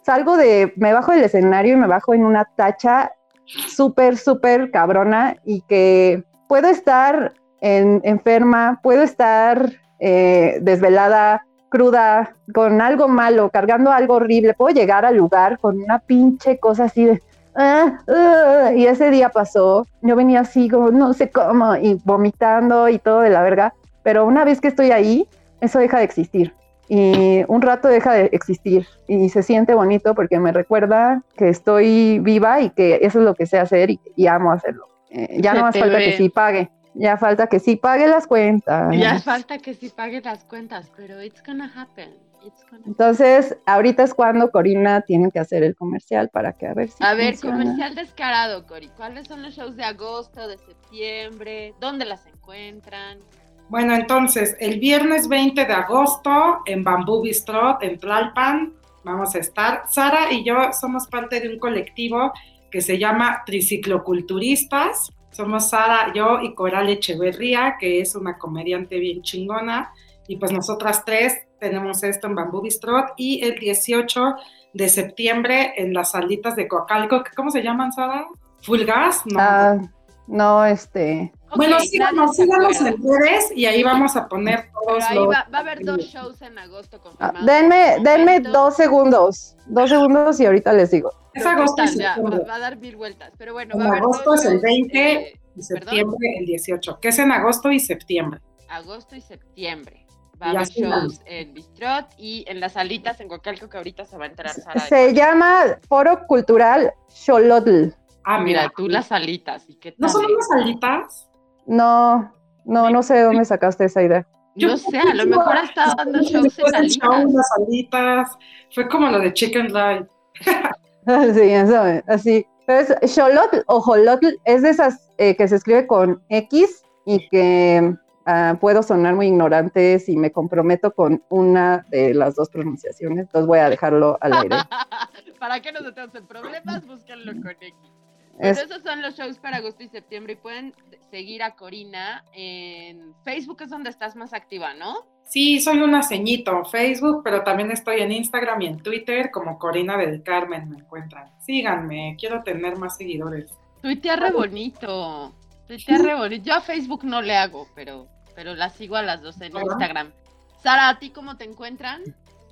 salgo de, me bajo del escenario y me bajo en una tacha súper, súper cabrona y que puedo estar enferma, puedo estar eh, desvelada, cruda, con algo malo, cargando algo horrible, puedo llegar al lugar con una pinche cosa así de... Ah, ah", y ese día pasó, yo venía así como no sé cómo y vomitando y todo de la verga, pero una vez que estoy ahí, eso deja de existir y un rato deja de existir y se siente bonito porque me recuerda que estoy viva y que eso es lo que sé hacer y, amo hacerlo. Eh, ya no más falta que sí pague. Ya falta que sí pague las cuentas. Ya falta que sí pague las cuentas, pero it's gonna happen. Entonces, ahorita es cuando Corina tiene que hacer el comercial para que a ver si. A ver, comercial descarado, Cori. ¿Cuáles son los shows de agosto, de septiembre? ¿Dónde las encuentran? Bueno, entonces, el viernes 20 de agosto en Bamboo Bistro, en Tlalpan, vamos a estar. Sara y yo somos parte de un colectivo que se llama Tricicloculturistas. Somos Sara, yo y Coral Echeverría, que es una comediante bien chingona. Y pues nosotras tres tenemos esto en Bamboo Bistrot. Y el 18 de septiembre en las salitas de Coacalco, ¿cómo se llaman, Sara? ¿Fulgas? No. Ah, no, este. Bueno, síganos, síganos en redes y ahí vamos a poner todos ahí va, a haber dos shows en agosto ah, denme, denme dos segundos, dos segundos y ahorita les digo. Es agosto va, a dar mil vueltas, pero bueno. En agosto es el 20 y septiembre el 18, que es en agosto y septiembre. Agosto y septiembre. Va a haber shows en Bistrot y en las salitas en Coacalco que ahorita se va a enterar Sara. Se llama Foro Cultural Xolotl. Ah, mira, tú las alitas. ¿y qué ¿No son unas alitas? No, no, no sé de dónde sacaste esa idea. Yo no sé, a lo mejor ha estado dando shows en alitas. alitas. Fue como lo de Chicken Light. sí, eso, así. Pero es Xolotl o Jolotl es de esas eh, que se escribe con X y que uh, puedo sonar muy ignorante si me comprometo con una de las dos pronunciaciones. Entonces voy a dejarlo al aire. Para que no se tengan problemas, búsquenlo con X. Esos son los shows para agosto y septiembre y pueden seguir a Corina en Facebook, es donde estás más activa, ¿no? Sí, soy una ceñito Facebook, pero también estoy en Instagram y en Twitter como Corina del Carmen me encuentran. Síganme, quiero tener más seguidores. Tuitea re bonito, tuitea re bonito. Yo a Facebook no le hago, pero, pero la sigo a las dos en Instagram. Sara, ¿a ti cómo te encuentran?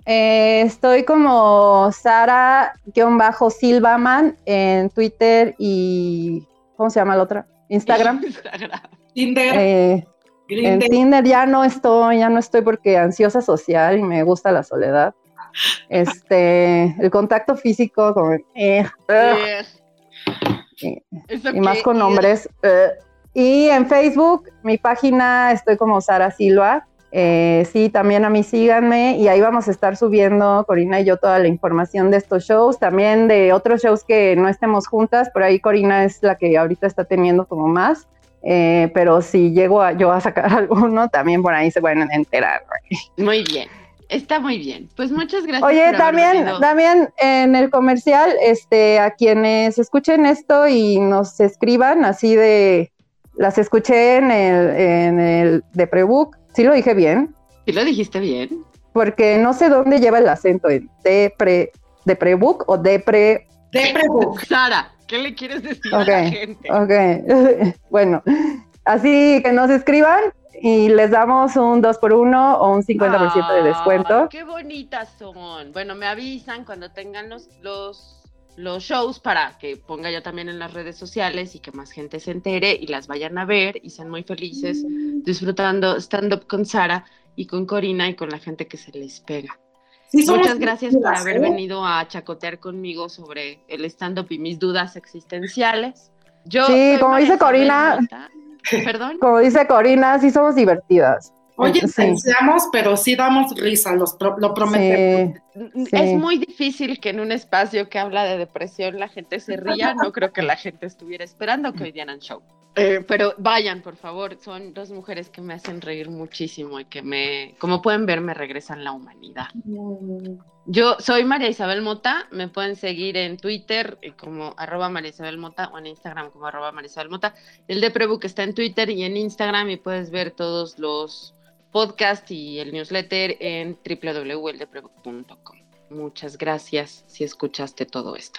Eh, estoy como Sara-Silvaman en Twitter y. ¿Cómo se llama la otra? Instagram. Tinder. Eh, en Tinder ya no estoy, ya no estoy porque ansiosa social y me gusta la soledad. Este, el contacto físico con eh, y, más con nombres. y en Facebook, mi página estoy como Sara Silva eh, sí, también a mí síganme y ahí vamos a estar subiendo, Corina y yo, toda la información de estos shows, también de otros shows que no estemos juntas, por ahí Corina es la que ahorita está teniendo como más, eh, pero si llego a, yo a sacar alguno, también por ahí se pueden enterar. Muy bien. Está muy bien. Pues muchas gracias. Oye, también, también en el comercial, este, a quienes escuchen esto y nos escriban así de, las escuché en el, en el de Prebook, ¿Sí lo dije bien? ¿Sí lo dijiste bien? Porque no sé dónde lleva el acento, en de pre, de prebook o de pre... De prebook. Sara, ¿qué le quieres decir a la gente? Ok, bueno, Así que nos escriban y les damos un 2 por 1 o un 50% de descuento. ¡Qué bonitas son! Bueno, me avisan cuando tengan los, los, los shows para que ponga yo también en las redes sociales y que más gente se entere y las vayan a ver y sean muy felices disfrutando stand-up con Sara y con Corina y con la gente que se les pega. Muchas gracias por haber ¿eh? venido a chacotear conmigo sobre el stand-up y mis dudas existenciales. Yo sí, como dice Corina, perdón. Como dice Corina, sí somos divertidas. Oye, sí. pero sí damos risa, los lo prometemos. Es muy difícil que en un espacio que habla de depresión la gente se ría. No creo que la gente estuviera esperando que hoy dieran show. Eh, pero vayan, por favor, son dos mujeres que me hacen reír muchísimo y que me, como pueden ver, me regresan la humanidad. Yo soy María Isabel Mota, me pueden seguir en Twitter eh, como arroba María Isabel Mota o en Instagram como arroba María Isabel Mota. El de Prebook está en Twitter y en Instagram y puedes ver todos los podcasts y el newsletter en www.eldeprebook.com. Muchas gracias si escuchaste todo esto.